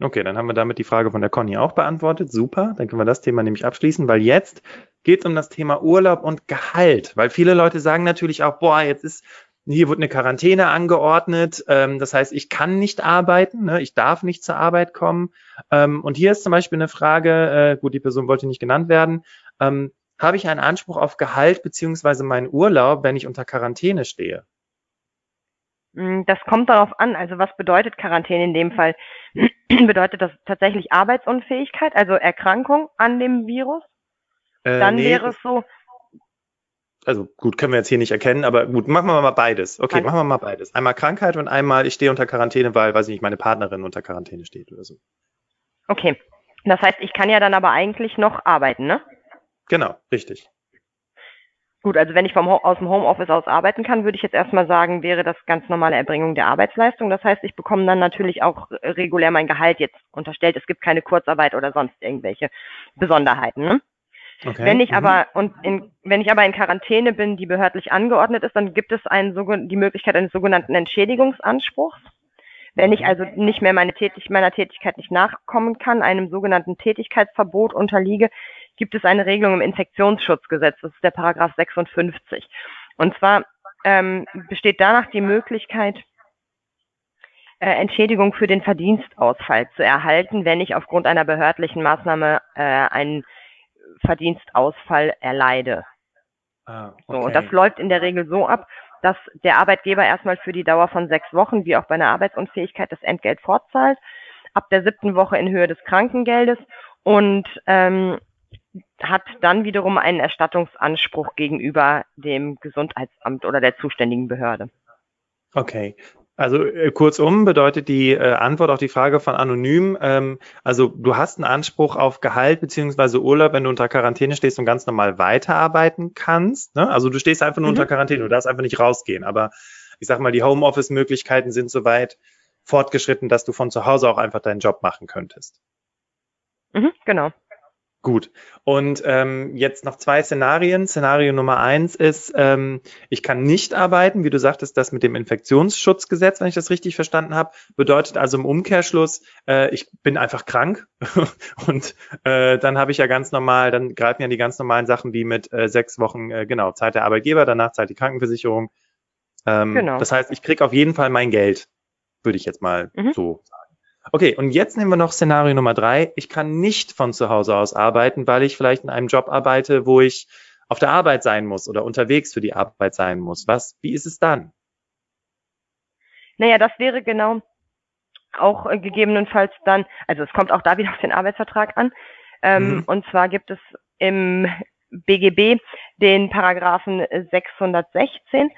Okay, dann haben wir damit die Frage von der Conny auch beantwortet. Super, dann können wir das Thema nämlich abschließen, weil jetzt geht es um das Thema Urlaub und Gehalt, weil viele Leute sagen natürlich auch, boah, jetzt ist hier wird eine Quarantäne angeordnet. Ähm, das heißt, ich kann nicht arbeiten, ne? ich darf nicht zur Arbeit kommen. Ähm, und hier ist zum Beispiel eine Frage, äh, gut, die Person wollte nicht genannt werden. Ähm, habe ich einen Anspruch auf Gehalt beziehungsweise meinen Urlaub, wenn ich unter Quarantäne stehe? Hm, das kommt darauf an. Also was bedeutet Quarantäne in dem Fall? bedeutet das tatsächlich Arbeitsunfähigkeit, also Erkrankung an dem Virus? Äh, Dann nee, wäre es so. Also gut, können wir jetzt hier nicht erkennen, aber gut, machen wir mal beides. Okay, machen wir mal beides. Einmal Krankheit und einmal ich stehe unter Quarantäne, weil, weiß ich nicht, meine Partnerin unter Quarantäne steht oder so. Okay. Das heißt, ich kann ja dann aber eigentlich noch arbeiten, ne? Genau, richtig. Gut, also wenn ich vom, aus dem Homeoffice aus arbeiten kann, würde ich jetzt erstmal sagen, wäre das ganz normale Erbringung der Arbeitsleistung. Das heißt, ich bekomme dann natürlich auch regulär mein Gehalt jetzt unterstellt. Es gibt keine Kurzarbeit oder sonst irgendwelche Besonderheiten. Ne? Okay. Wenn ich mhm. aber und in, wenn ich aber in Quarantäne bin, die behördlich angeordnet ist, dann gibt es einen, die Möglichkeit eines sogenannten Entschädigungsanspruchs. Wenn ich also nicht mehr meine Tätig meiner Tätigkeit nicht nachkommen kann, einem sogenannten Tätigkeitsverbot unterliege, gibt es eine Regelung im Infektionsschutzgesetz, das ist der Paragraph 56. Und zwar ähm, besteht danach die Möglichkeit, äh, Entschädigung für den Verdienstausfall zu erhalten, wenn ich aufgrund einer behördlichen Maßnahme äh, einen Verdienstausfall erleide. Ah, okay. so, und das läuft in der Regel so ab, dass der Arbeitgeber erstmal für die Dauer von sechs Wochen, wie auch bei einer Arbeitsunfähigkeit, das Entgelt fortzahlt, ab der siebten Woche in Höhe des Krankengeldes und ähm, hat dann wiederum einen Erstattungsanspruch gegenüber dem Gesundheitsamt oder der zuständigen Behörde. Okay. Also äh, kurzum bedeutet die äh, Antwort auf die Frage von anonym, ähm, also du hast einen Anspruch auf Gehalt beziehungsweise Urlaub, wenn du unter Quarantäne stehst und ganz normal weiterarbeiten kannst. Ne? Also du stehst einfach nur mhm. unter Quarantäne, du darfst einfach nicht rausgehen. Aber ich sag mal, die Homeoffice-Möglichkeiten sind so weit fortgeschritten, dass du von zu Hause auch einfach deinen Job machen könntest. Mhm, genau. Gut. Und ähm, jetzt noch zwei Szenarien. Szenario Nummer eins ist, ähm, ich kann nicht arbeiten, wie du sagtest, das mit dem Infektionsschutzgesetz, wenn ich das richtig verstanden habe, bedeutet also im Umkehrschluss, äh, ich bin einfach krank und äh, dann habe ich ja ganz normal, dann greifen ja die ganz normalen Sachen wie mit äh, sechs Wochen, äh, genau, Zeit der Arbeitgeber, danach zahlt die Krankenversicherung. Ähm, genau. Das heißt, ich krieg auf jeden Fall mein Geld, würde ich jetzt mal mhm. so sagen. Okay, und jetzt nehmen wir noch Szenario Nummer drei. Ich kann nicht von zu Hause aus arbeiten, weil ich vielleicht in einem Job arbeite, wo ich auf der Arbeit sein muss oder unterwegs für die Arbeit sein muss. Was, wie ist es dann? Naja, das wäre genau auch äh, gegebenenfalls dann, also es kommt auch da wieder auf den Arbeitsvertrag an. Ähm, mhm. Und zwar gibt es im BGB den Paragraphen 616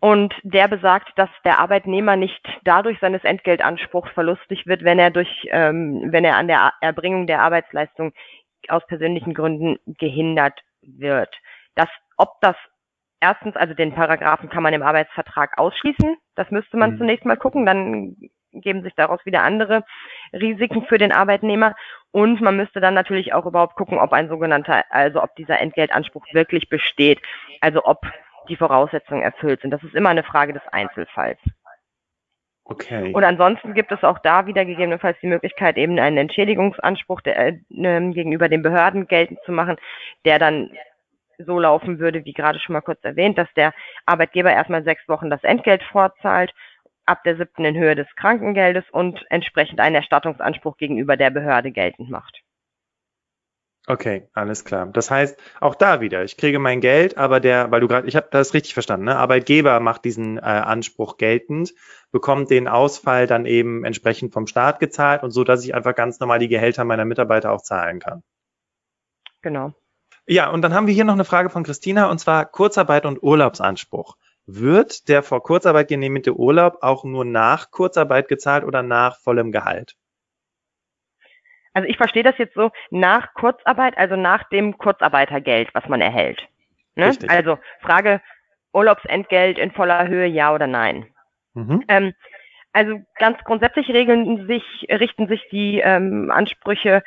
und der besagt, dass der Arbeitnehmer nicht dadurch seines Entgeltanspruchs verlustig wird, wenn er durch, ähm, wenn er an der Erbringung der Arbeitsleistung aus persönlichen Gründen gehindert wird. Das, ob das erstens, also den Paragraphen kann man im Arbeitsvertrag ausschließen. Das müsste man mhm. zunächst mal gucken. Dann geben sich daraus wieder andere Risiken für den Arbeitnehmer. Und man müsste dann natürlich auch überhaupt gucken, ob ein sogenannter, also ob dieser Entgeltanspruch wirklich besteht. Also ob die Voraussetzungen erfüllt sind. Das ist immer eine Frage des Einzelfalls. Okay. Und ansonsten gibt es auch da wieder gegebenenfalls die Möglichkeit, eben einen Entschädigungsanspruch der, äh, gegenüber den Behörden geltend zu machen, der dann so laufen würde, wie gerade schon mal kurz erwähnt, dass der Arbeitgeber erstmal sechs Wochen das Entgelt vorzahlt, ab der siebten in Höhe des Krankengeldes und entsprechend einen Erstattungsanspruch gegenüber der Behörde geltend macht. Okay, alles klar. Das heißt, auch da wieder, ich kriege mein Geld, aber der, weil du gerade, ich habe das richtig verstanden, ne? Arbeitgeber macht diesen äh, Anspruch geltend, bekommt den Ausfall dann eben entsprechend vom Staat gezahlt und so, dass ich einfach ganz normal die Gehälter meiner Mitarbeiter auch zahlen kann. Genau. Ja, und dann haben wir hier noch eine Frage von Christina und zwar Kurzarbeit und Urlaubsanspruch. Wird der vor Kurzarbeit genehmigte Urlaub auch nur nach Kurzarbeit gezahlt oder nach vollem Gehalt? Also ich verstehe das jetzt so nach Kurzarbeit, also nach dem Kurzarbeitergeld, was man erhält. Ne? Also Frage Urlaubsentgelt in voller Höhe, ja oder nein. Mhm. Ähm, also ganz grundsätzlich regeln sich, richten sich die ähm, Ansprüche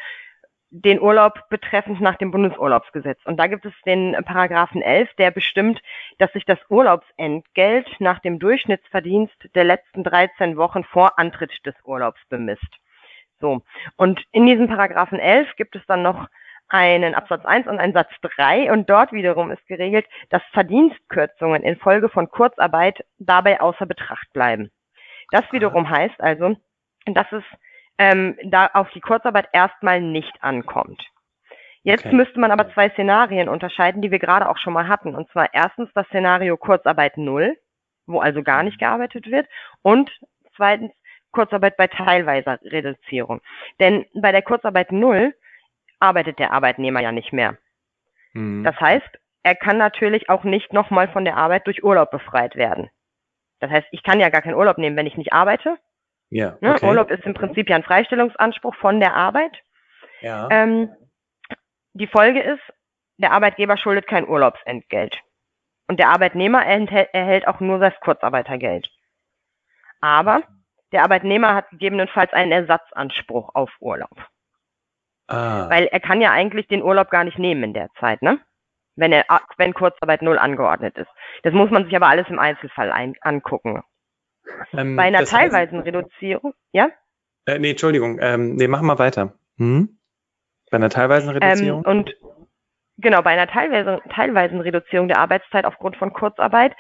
den Urlaub betreffend nach dem Bundesurlaubsgesetz. Und da gibt es den Paragraphen 11, der bestimmt, dass sich das Urlaubsentgelt nach dem Durchschnittsverdienst der letzten 13 Wochen vor Antritt des Urlaubs bemisst. So. Und in diesem Paragraphen 11 gibt es dann noch einen Absatz 1 und einen Satz 3 und dort wiederum ist geregelt, dass Verdienstkürzungen infolge von Kurzarbeit dabei außer Betracht bleiben. Das wiederum heißt also, dass es ähm, da auf die Kurzarbeit erstmal nicht ankommt. Jetzt okay. müsste man aber zwei Szenarien unterscheiden, die wir gerade auch schon mal hatten. Und zwar erstens das Szenario Kurzarbeit null. wo also gar nicht gearbeitet wird. Und zweitens Kurzarbeit bei teilweiser Reduzierung. Denn bei der Kurzarbeit null arbeitet der Arbeitnehmer ja nicht mehr. Mhm. Das heißt, er kann natürlich auch nicht nochmal von der Arbeit durch Urlaub befreit werden. Das heißt, ich kann ja gar keinen Urlaub nehmen, wenn ich nicht arbeite. Ja, ne? okay. Urlaub ist im Prinzip ja ein Freistellungsanspruch von der Arbeit. Ja. Ähm, die Folge ist, der Arbeitgeber schuldet kein Urlaubsentgelt. Und der Arbeitnehmer erhält auch nur das Kurzarbeitergeld. Aber der Arbeitnehmer hat gegebenenfalls einen Ersatzanspruch auf Urlaub. Ah. Weil er kann ja eigentlich den Urlaub gar nicht nehmen in der Zeit, ne? Wenn er, wenn Kurzarbeit null angeordnet ist. Das muss man sich aber alles im Einzelfall ein, angucken. Ähm, Bei einer teilweisen heißt, Reduzierung, ja? Äh, nee, Entschuldigung, ähm, nee, machen wir weiter. Hm? Bei einer teilweisen ähm, Reduzierung? Ähm, und genau, bei einer teilweisen, teilweisen Reduzierung der Arbeitszeit aufgrund von Kurzarbeit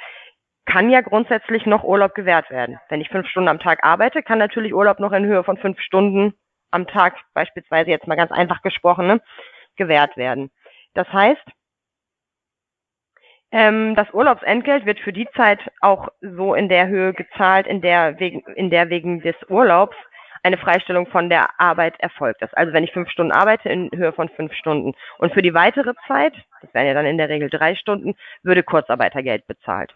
kann ja grundsätzlich noch Urlaub gewährt werden. Wenn ich fünf Stunden am Tag arbeite, kann natürlich Urlaub noch in Höhe von fünf Stunden am Tag, beispielsweise jetzt mal ganz einfach gesprochen, ne, gewährt werden. Das heißt, ähm, das Urlaubsentgelt wird für die Zeit auch so in der Höhe gezahlt, in der in der wegen des Urlaubs eine Freistellung von der Arbeit erfolgt ist. Also wenn ich fünf Stunden arbeite in Höhe von fünf Stunden und für die weitere Zeit, das wären ja dann in der Regel drei Stunden, würde Kurzarbeitergeld bezahlt.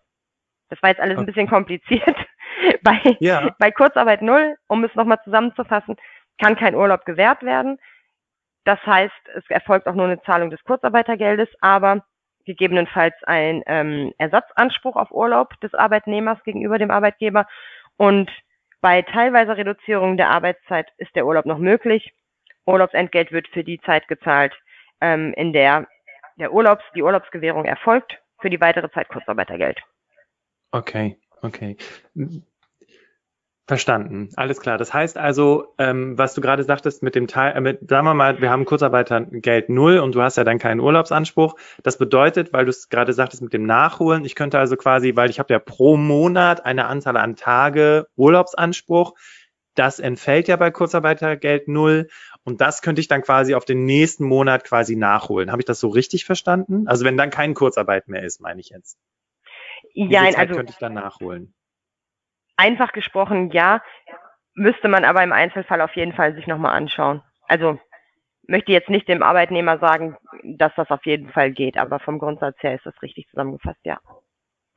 Das war jetzt alles ein bisschen kompliziert. bei, ja. bei Kurzarbeit null, um es nochmal zusammenzufassen, kann kein Urlaub gewährt werden. Das heißt, es erfolgt auch nur eine Zahlung des Kurzarbeitergeldes, aber gegebenenfalls ein ähm, Ersatzanspruch auf Urlaub des Arbeitnehmers gegenüber dem Arbeitgeber. Und bei teilweiser Reduzierung der Arbeitszeit ist der Urlaub noch möglich. Urlaubsentgelt wird für die Zeit gezahlt, ähm, in der der Urlaubs, die Urlaubsgewährung erfolgt, für die weitere Zeit Kurzarbeitergeld. Okay, okay. Verstanden, alles klar. Das heißt also, ähm, was du gerade sagtest mit dem Teil, äh, mit, sagen wir mal, wir haben Kurzarbeitergeld null und du hast ja dann keinen Urlaubsanspruch. Das bedeutet, weil du es gerade sagtest mit dem Nachholen, ich könnte also quasi, weil ich habe ja pro Monat eine Anzahl an Tage Urlaubsanspruch. Das entfällt ja bei Kurzarbeitergeld null und das könnte ich dann quasi auf den nächsten Monat quasi nachholen. Habe ich das so richtig verstanden? Also wenn dann keine Kurzarbeit mehr ist, meine ich jetzt. Ja, also könnte ich dann nachholen. Einfach gesprochen, ja, müsste man aber im Einzelfall auf jeden Fall sich nochmal anschauen. Also möchte jetzt nicht dem Arbeitnehmer sagen, dass das auf jeden Fall geht, aber vom Grundsatz her ist das richtig zusammengefasst, ja.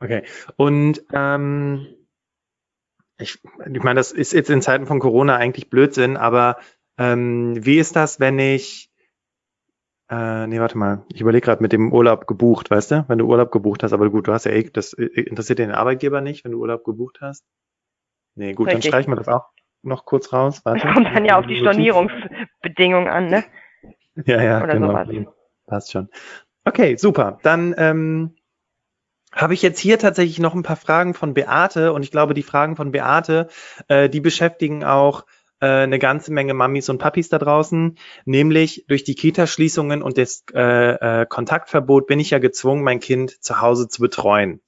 Okay. Und ähm, ich, ich meine, das ist jetzt in Zeiten von Corona eigentlich Blödsinn, aber ähm, wie ist das, wenn ich äh, nee, warte mal. Ich überlege gerade mit dem Urlaub gebucht, weißt du? Wenn du Urlaub gebucht hast, aber gut, du hast ja eh, das äh, interessiert den Arbeitgeber nicht, wenn du Urlaub gebucht hast. Nee, gut, Richtig. dann streichen wir das auch noch kurz raus. Warte. Das kommt dann ja auf die Stornierungsbedingungen an, ne? Ja, ja, Oder genau. Sowas. Passt schon. Okay, super. Dann ähm, habe ich jetzt hier tatsächlich noch ein paar Fragen von Beate und ich glaube, die Fragen von Beate, äh, die beschäftigen auch äh, eine ganze Menge Mamis und Papis da draußen, nämlich durch die Kita-Schließungen und das äh, äh, Kontaktverbot bin ich ja gezwungen, mein Kind zu Hause zu betreuen.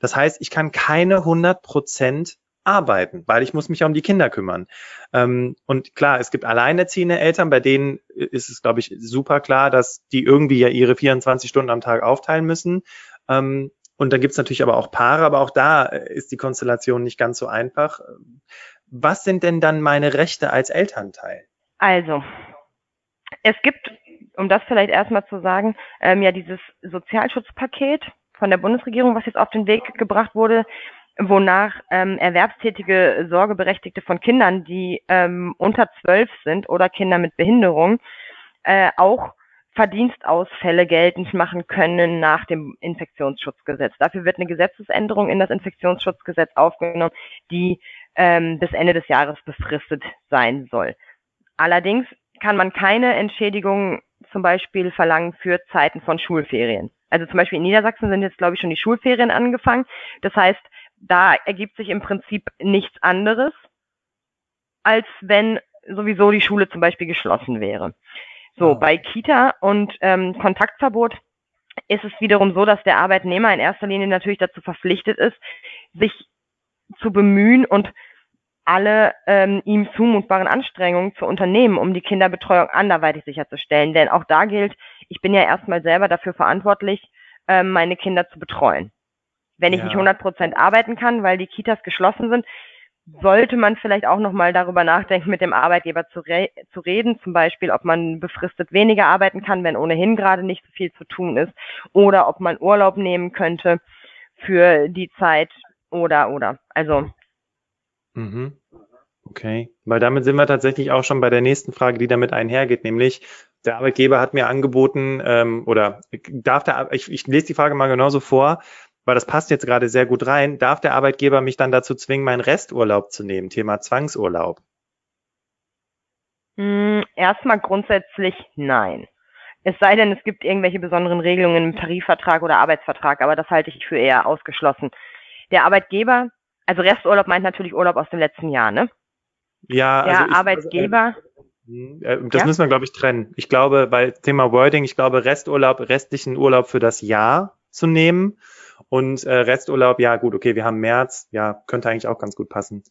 Das heißt, ich kann keine 100 Prozent arbeiten, weil ich muss mich ja um die Kinder kümmern. Ähm, und klar, es gibt alleinerziehende Eltern, bei denen ist es, glaube ich, super klar, dass die irgendwie ja ihre 24 Stunden am Tag aufteilen müssen. Ähm, und da gibt es natürlich aber auch Paare, aber auch da ist die Konstellation nicht ganz so einfach. Was sind denn dann meine Rechte als Elternteil? Also, es gibt, um das vielleicht erstmal zu sagen, ähm, ja dieses Sozialschutzpaket von der Bundesregierung, was jetzt auf den Weg gebracht wurde, wonach ähm, erwerbstätige Sorgeberechtigte von Kindern, die ähm, unter zwölf sind oder Kinder mit Behinderung, äh, auch Verdienstausfälle geltend machen können nach dem Infektionsschutzgesetz. Dafür wird eine Gesetzesänderung in das Infektionsschutzgesetz aufgenommen, die ähm, bis Ende des Jahres befristet sein soll. Allerdings kann man keine Entschädigung zum Beispiel verlangen für Zeiten von Schulferien. Also zum Beispiel in Niedersachsen sind jetzt, glaube ich, schon die Schulferien angefangen. Das heißt, da ergibt sich im Prinzip nichts anderes, als wenn sowieso die Schule zum Beispiel geschlossen wäre. So, oh. bei Kita und ähm, Kontaktverbot ist es wiederum so, dass der Arbeitnehmer in erster Linie natürlich dazu verpflichtet ist, sich zu bemühen und alle ähm, ihm zumutbaren Anstrengungen zu unternehmen, um die Kinderbetreuung anderweitig sicherzustellen. Denn auch da gilt, ich bin ja erstmal selber dafür verantwortlich, ähm, meine Kinder zu betreuen. Wenn ich ja. nicht 100 Prozent arbeiten kann, weil die Kitas geschlossen sind, sollte man vielleicht auch nochmal darüber nachdenken, mit dem Arbeitgeber zu, re zu reden, zum Beispiel, ob man befristet weniger arbeiten kann, wenn ohnehin gerade nicht so viel zu tun ist, oder ob man Urlaub nehmen könnte für die Zeit oder oder. Also. Mhm. Okay, weil damit sind wir tatsächlich auch schon bei der nächsten Frage, die damit einhergeht, nämlich der Arbeitgeber hat mir angeboten ähm, oder darf der, ich, ich lese die Frage mal genauso vor, weil das passt jetzt gerade sehr gut rein, darf der Arbeitgeber mich dann dazu zwingen, meinen Resturlaub zu nehmen? Thema Zwangsurlaub. Hm, erstmal grundsätzlich nein. Es sei denn, es gibt irgendwelche besonderen Regelungen im Tarifvertrag oder Arbeitsvertrag, aber das halte ich für eher ausgeschlossen. Der Arbeitgeber, also Resturlaub meint natürlich Urlaub aus dem letzten Jahr, ne? Ja, der also ich, Arbeitgeber. Also, äh, das ja? müssen wir, glaube ich, trennen. Ich glaube, bei Thema Wording, ich glaube, Resturlaub, restlichen Urlaub für das Jahr zu nehmen und äh, Resturlaub, ja gut, okay, wir haben März, ja, könnte eigentlich auch ganz gut passen.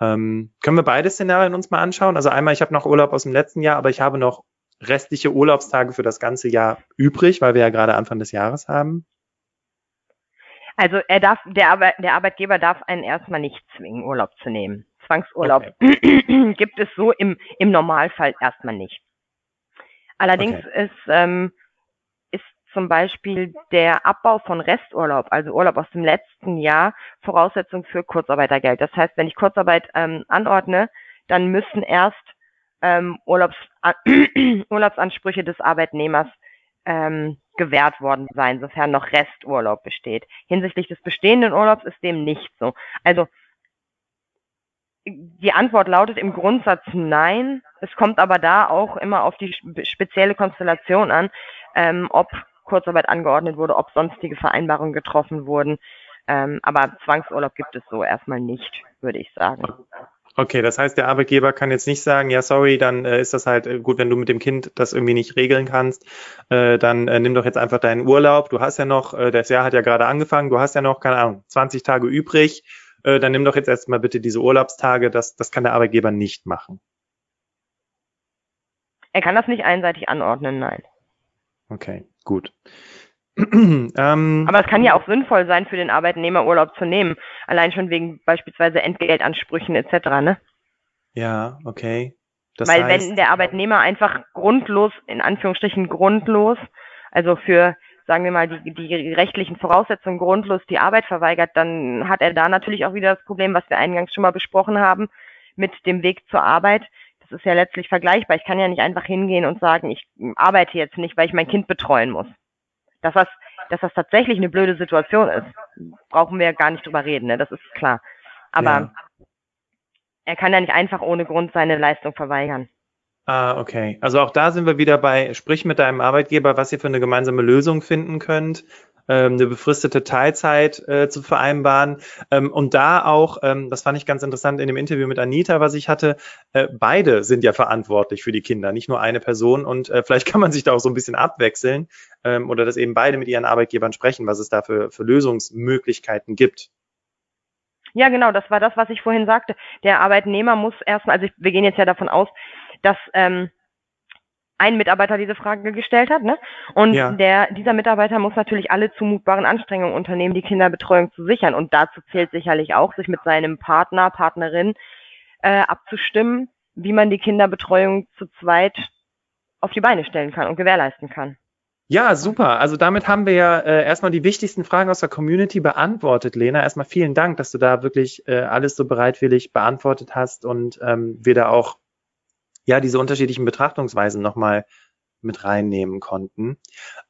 Ähm, können wir beide Szenarien uns mal anschauen? Also einmal, ich habe noch Urlaub aus dem letzten Jahr, aber ich habe noch restliche Urlaubstage für das ganze Jahr übrig, weil wir ja gerade Anfang des Jahres haben. Also er darf, der, der Arbeitgeber darf einen erstmal nicht zwingen, Urlaub zu nehmen. Zwangsurlaub okay. gibt es so im, im Normalfall erstmal nicht. Allerdings okay. ist ähm, zum Beispiel der Abbau von Resturlaub, also Urlaub aus dem letzten Jahr, Voraussetzung für Kurzarbeitergeld. Das heißt, wenn ich Kurzarbeit ähm, anordne, dann müssen erst ähm, Urlaubs Urlaubsansprüche des Arbeitnehmers ähm, gewährt worden sein, sofern noch Resturlaub besteht. Hinsichtlich des bestehenden Urlaubs ist dem nicht so. Also die Antwort lautet im Grundsatz nein. Es kommt aber da auch immer auf die spezielle Konstellation an, ähm, ob Kurzarbeit angeordnet wurde, ob sonstige Vereinbarungen getroffen wurden. Ähm, aber Zwangsurlaub gibt es so erstmal nicht, würde ich sagen. Okay, das heißt, der Arbeitgeber kann jetzt nicht sagen, ja, sorry, dann äh, ist das halt äh, gut, wenn du mit dem Kind das irgendwie nicht regeln kannst, äh, dann äh, nimm doch jetzt einfach deinen Urlaub. Du hast ja noch, äh, das Jahr hat ja gerade angefangen, du hast ja noch, keine Ahnung, 20 Tage übrig, dann nimm doch jetzt erstmal bitte diese Urlaubstage. Das, das kann der Arbeitgeber nicht machen. Er kann das nicht einseitig anordnen, nein. Okay, gut. ähm, Aber es kann ja auch sinnvoll sein, für den Arbeitnehmer Urlaub zu nehmen. Allein schon wegen beispielsweise Entgeltansprüchen etc. Ne? Ja, okay. Das Weil heißt, wenn der Arbeitnehmer einfach grundlos, in Anführungsstrichen grundlos, also für, sagen wir mal, die, die rechtlichen Voraussetzungen grundlos die Arbeit verweigert, dann hat er da natürlich auch wieder das Problem, was wir eingangs schon mal besprochen haben, mit dem Weg zur Arbeit das ist ja letztlich vergleichbar. Ich kann ja nicht einfach hingehen und sagen, ich arbeite jetzt nicht, weil ich mein Kind betreuen muss. Dass das, dass das tatsächlich eine blöde Situation ist, brauchen wir ja gar nicht drüber reden, ne? das ist klar. Aber ja. er kann ja nicht einfach ohne Grund seine Leistung verweigern. Ah, okay. Also auch da sind wir wieder bei, sprich mit deinem Arbeitgeber, was ihr für eine gemeinsame Lösung finden könnt ähm, eine befristete Teilzeit äh, zu vereinbaren. Ähm, und da auch, ähm, das fand ich ganz interessant in dem Interview mit Anita, was ich hatte, äh, beide sind ja verantwortlich für die Kinder, nicht nur eine Person. Und äh, vielleicht kann man sich da auch so ein bisschen abwechseln ähm, oder dass eben beide mit ihren Arbeitgebern sprechen, was es da für, für Lösungsmöglichkeiten gibt. Ja, genau, das war das, was ich vorhin sagte. Der Arbeitnehmer muss erstmal, also wir gehen jetzt ja davon aus, dass ähm, ein Mitarbeiter diese Frage gestellt hat, ne? Und ja. der, dieser Mitarbeiter muss natürlich alle zumutbaren Anstrengungen unternehmen, die Kinderbetreuung zu sichern. Und dazu zählt sicherlich auch, sich mit seinem Partner, Partnerin äh, abzustimmen, wie man die Kinderbetreuung zu zweit auf die Beine stellen kann und gewährleisten kann. Ja, super. Also damit haben wir ja äh, erstmal die wichtigsten Fragen aus der Community beantwortet, Lena. Erstmal vielen Dank, dass du da wirklich äh, alles so bereitwillig beantwortet hast und ähm, wir da auch ja diese unterschiedlichen Betrachtungsweisen nochmal mit reinnehmen konnten.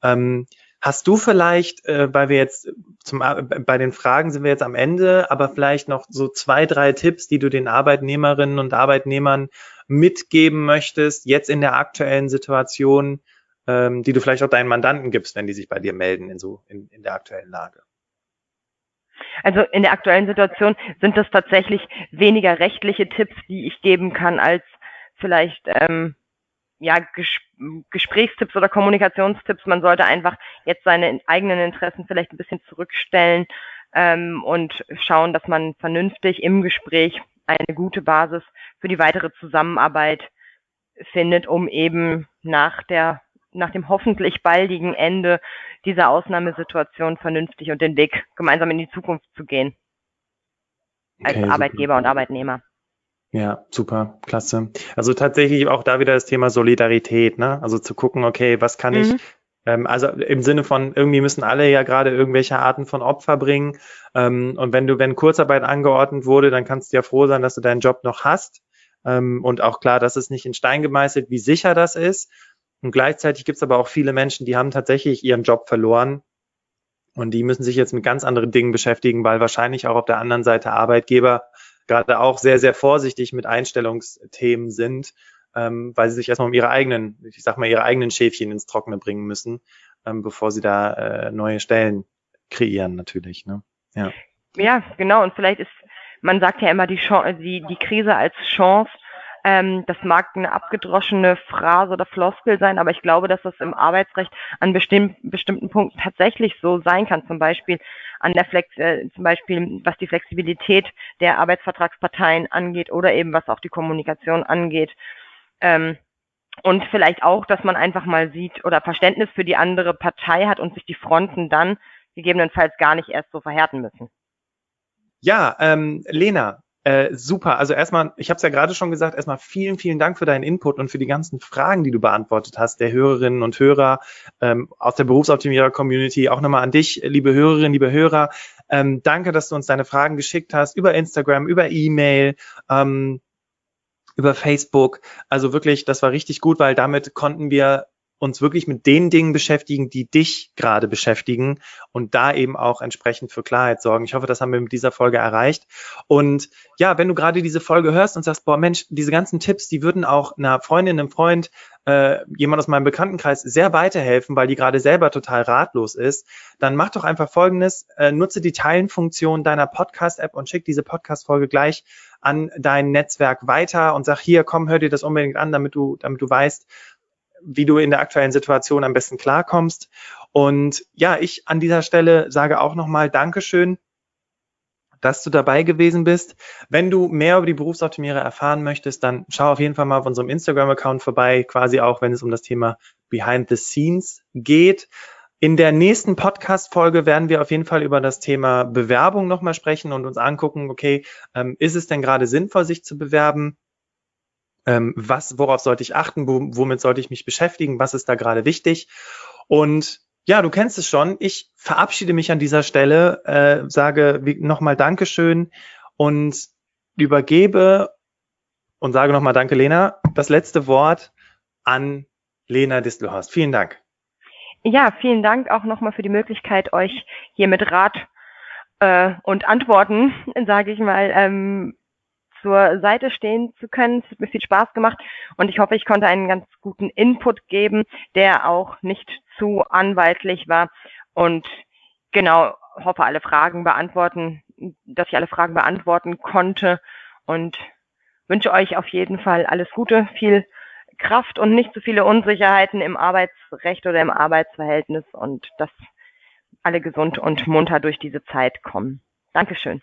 Ähm, hast du vielleicht, äh, weil wir jetzt zum, äh, bei den Fragen sind wir jetzt am Ende, aber vielleicht noch so zwei, drei Tipps, die du den Arbeitnehmerinnen und Arbeitnehmern mitgeben möchtest, jetzt in der aktuellen Situation, ähm, die du vielleicht auch deinen Mandanten gibst, wenn die sich bei dir melden in so in, in der aktuellen Lage? Also in der aktuellen Situation sind das tatsächlich weniger rechtliche Tipps, die ich geben kann, als vielleicht ähm, ja, Ges Gesprächstipps oder Kommunikationstipps. Man sollte einfach jetzt seine eigenen Interessen vielleicht ein bisschen zurückstellen ähm, und schauen, dass man vernünftig im Gespräch eine gute Basis für die weitere Zusammenarbeit findet, um eben nach der nach dem hoffentlich baldigen Ende dieser Ausnahmesituation vernünftig und den Weg gemeinsam in die Zukunft zu gehen. Als okay, Arbeitgeber super. und Arbeitnehmer. Ja, super, klasse. Also tatsächlich auch da wieder das Thema Solidarität, ne? Also zu gucken, okay, was kann mhm. ich, ähm, also im Sinne von, irgendwie müssen alle ja gerade irgendwelche Arten von Opfer bringen. Ähm, und wenn du, wenn Kurzarbeit angeordnet wurde, dann kannst du ja froh sein, dass du deinen Job noch hast. Ähm, und auch klar, dass es nicht in Stein gemeißelt, wie sicher das ist. Und gleichzeitig gibt es aber auch viele Menschen, die haben tatsächlich ihren Job verloren. Und die müssen sich jetzt mit ganz anderen Dingen beschäftigen, weil wahrscheinlich auch auf der anderen Seite Arbeitgeber gerade auch sehr, sehr vorsichtig mit Einstellungsthemen sind, ähm, weil sie sich erstmal um ihre eigenen, ich sag mal, ihre eigenen Schäfchen ins Trockene bringen müssen, ähm, bevor sie da äh, neue Stellen kreieren natürlich. Ne? Ja. ja, genau. Und vielleicht ist, man sagt ja immer die, Chance, die, die Krise als Chance. Ähm, das mag eine abgedroschene Phrase oder Floskel sein, aber ich glaube, dass das im Arbeitsrecht an bestimm bestimmten Punkten tatsächlich so sein kann. Zum Beispiel an der Flex, äh, zum Beispiel was die Flexibilität der Arbeitsvertragsparteien angeht oder eben was auch die Kommunikation angeht. Ähm, und vielleicht auch, dass man einfach mal sieht oder Verständnis für die andere Partei hat und sich die Fronten dann gegebenenfalls gar nicht erst so verhärten müssen. Ja, ähm, Lena, äh, super. Also erstmal, ich habe es ja gerade schon gesagt, erstmal vielen, vielen Dank für deinen Input und für die ganzen Fragen, die du beantwortet hast, der Hörerinnen und Hörer ähm, aus der Berufsoptimierer-Community. Auch nochmal an dich, liebe Hörerinnen, liebe Hörer. Ähm, danke, dass du uns deine Fragen geschickt hast über Instagram, über E-Mail. Ähm, über Facebook. Also wirklich, das war richtig gut, weil damit konnten wir uns wirklich mit den Dingen beschäftigen, die dich gerade beschäftigen und da eben auch entsprechend für Klarheit sorgen. Ich hoffe, das haben wir mit dieser Folge erreicht. Und ja, wenn du gerade diese Folge hörst und sagst, boah Mensch, diese ganzen Tipps, die würden auch einer Freundin, einem Freund, äh, jemand aus meinem Bekanntenkreis sehr weiterhelfen, weil die gerade selber total ratlos ist, dann mach doch einfach Folgendes, äh, nutze die Teilenfunktion deiner Podcast-App und schick diese Podcast-Folge gleich an dein Netzwerk weiter und sag hier, komm, hör dir das unbedingt an, damit du, damit du weißt, wie du in der aktuellen Situation am besten klarkommst. Und ja, ich an dieser Stelle sage auch nochmal Dankeschön, dass du dabei gewesen bist. Wenn du mehr über die Berufsoptimierer erfahren möchtest, dann schau auf jeden Fall mal auf unserem Instagram-Account vorbei, quasi auch, wenn es um das Thema Behind the Scenes geht. In der nächsten Podcast-Folge werden wir auf jeden Fall über das Thema Bewerbung nochmal sprechen und uns angucken, okay, ähm, ist es denn gerade sinnvoll, sich zu bewerben? Ähm, was, worauf sollte ich achten, wo, womit sollte ich mich beschäftigen, was ist da gerade wichtig. Und ja, du kennst es schon. Ich verabschiede mich an dieser Stelle, äh, sage nochmal Dankeschön und übergebe und sage nochmal Danke, Lena. Das letzte Wort an Lena Distelhorst. Vielen Dank. Ja, vielen Dank auch nochmal für die Möglichkeit, euch hier mit Rat äh, und Antworten, sage ich mal, ähm, zur Seite stehen zu können. Es hat mir viel Spaß gemacht und ich hoffe, ich konnte einen ganz guten Input geben, der auch nicht zu anwaltlich war und genau hoffe, alle Fragen beantworten, dass ich alle Fragen beantworten konnte und wünsche euch auf jeden Fall alles Gute, viel Kraft und nicht zu viele Unsicherheiten im Arbeitsrecht oder im Arbeitsverhältnis und dass alle gesund und munter durch diese Zeit kommen. Dankeschön.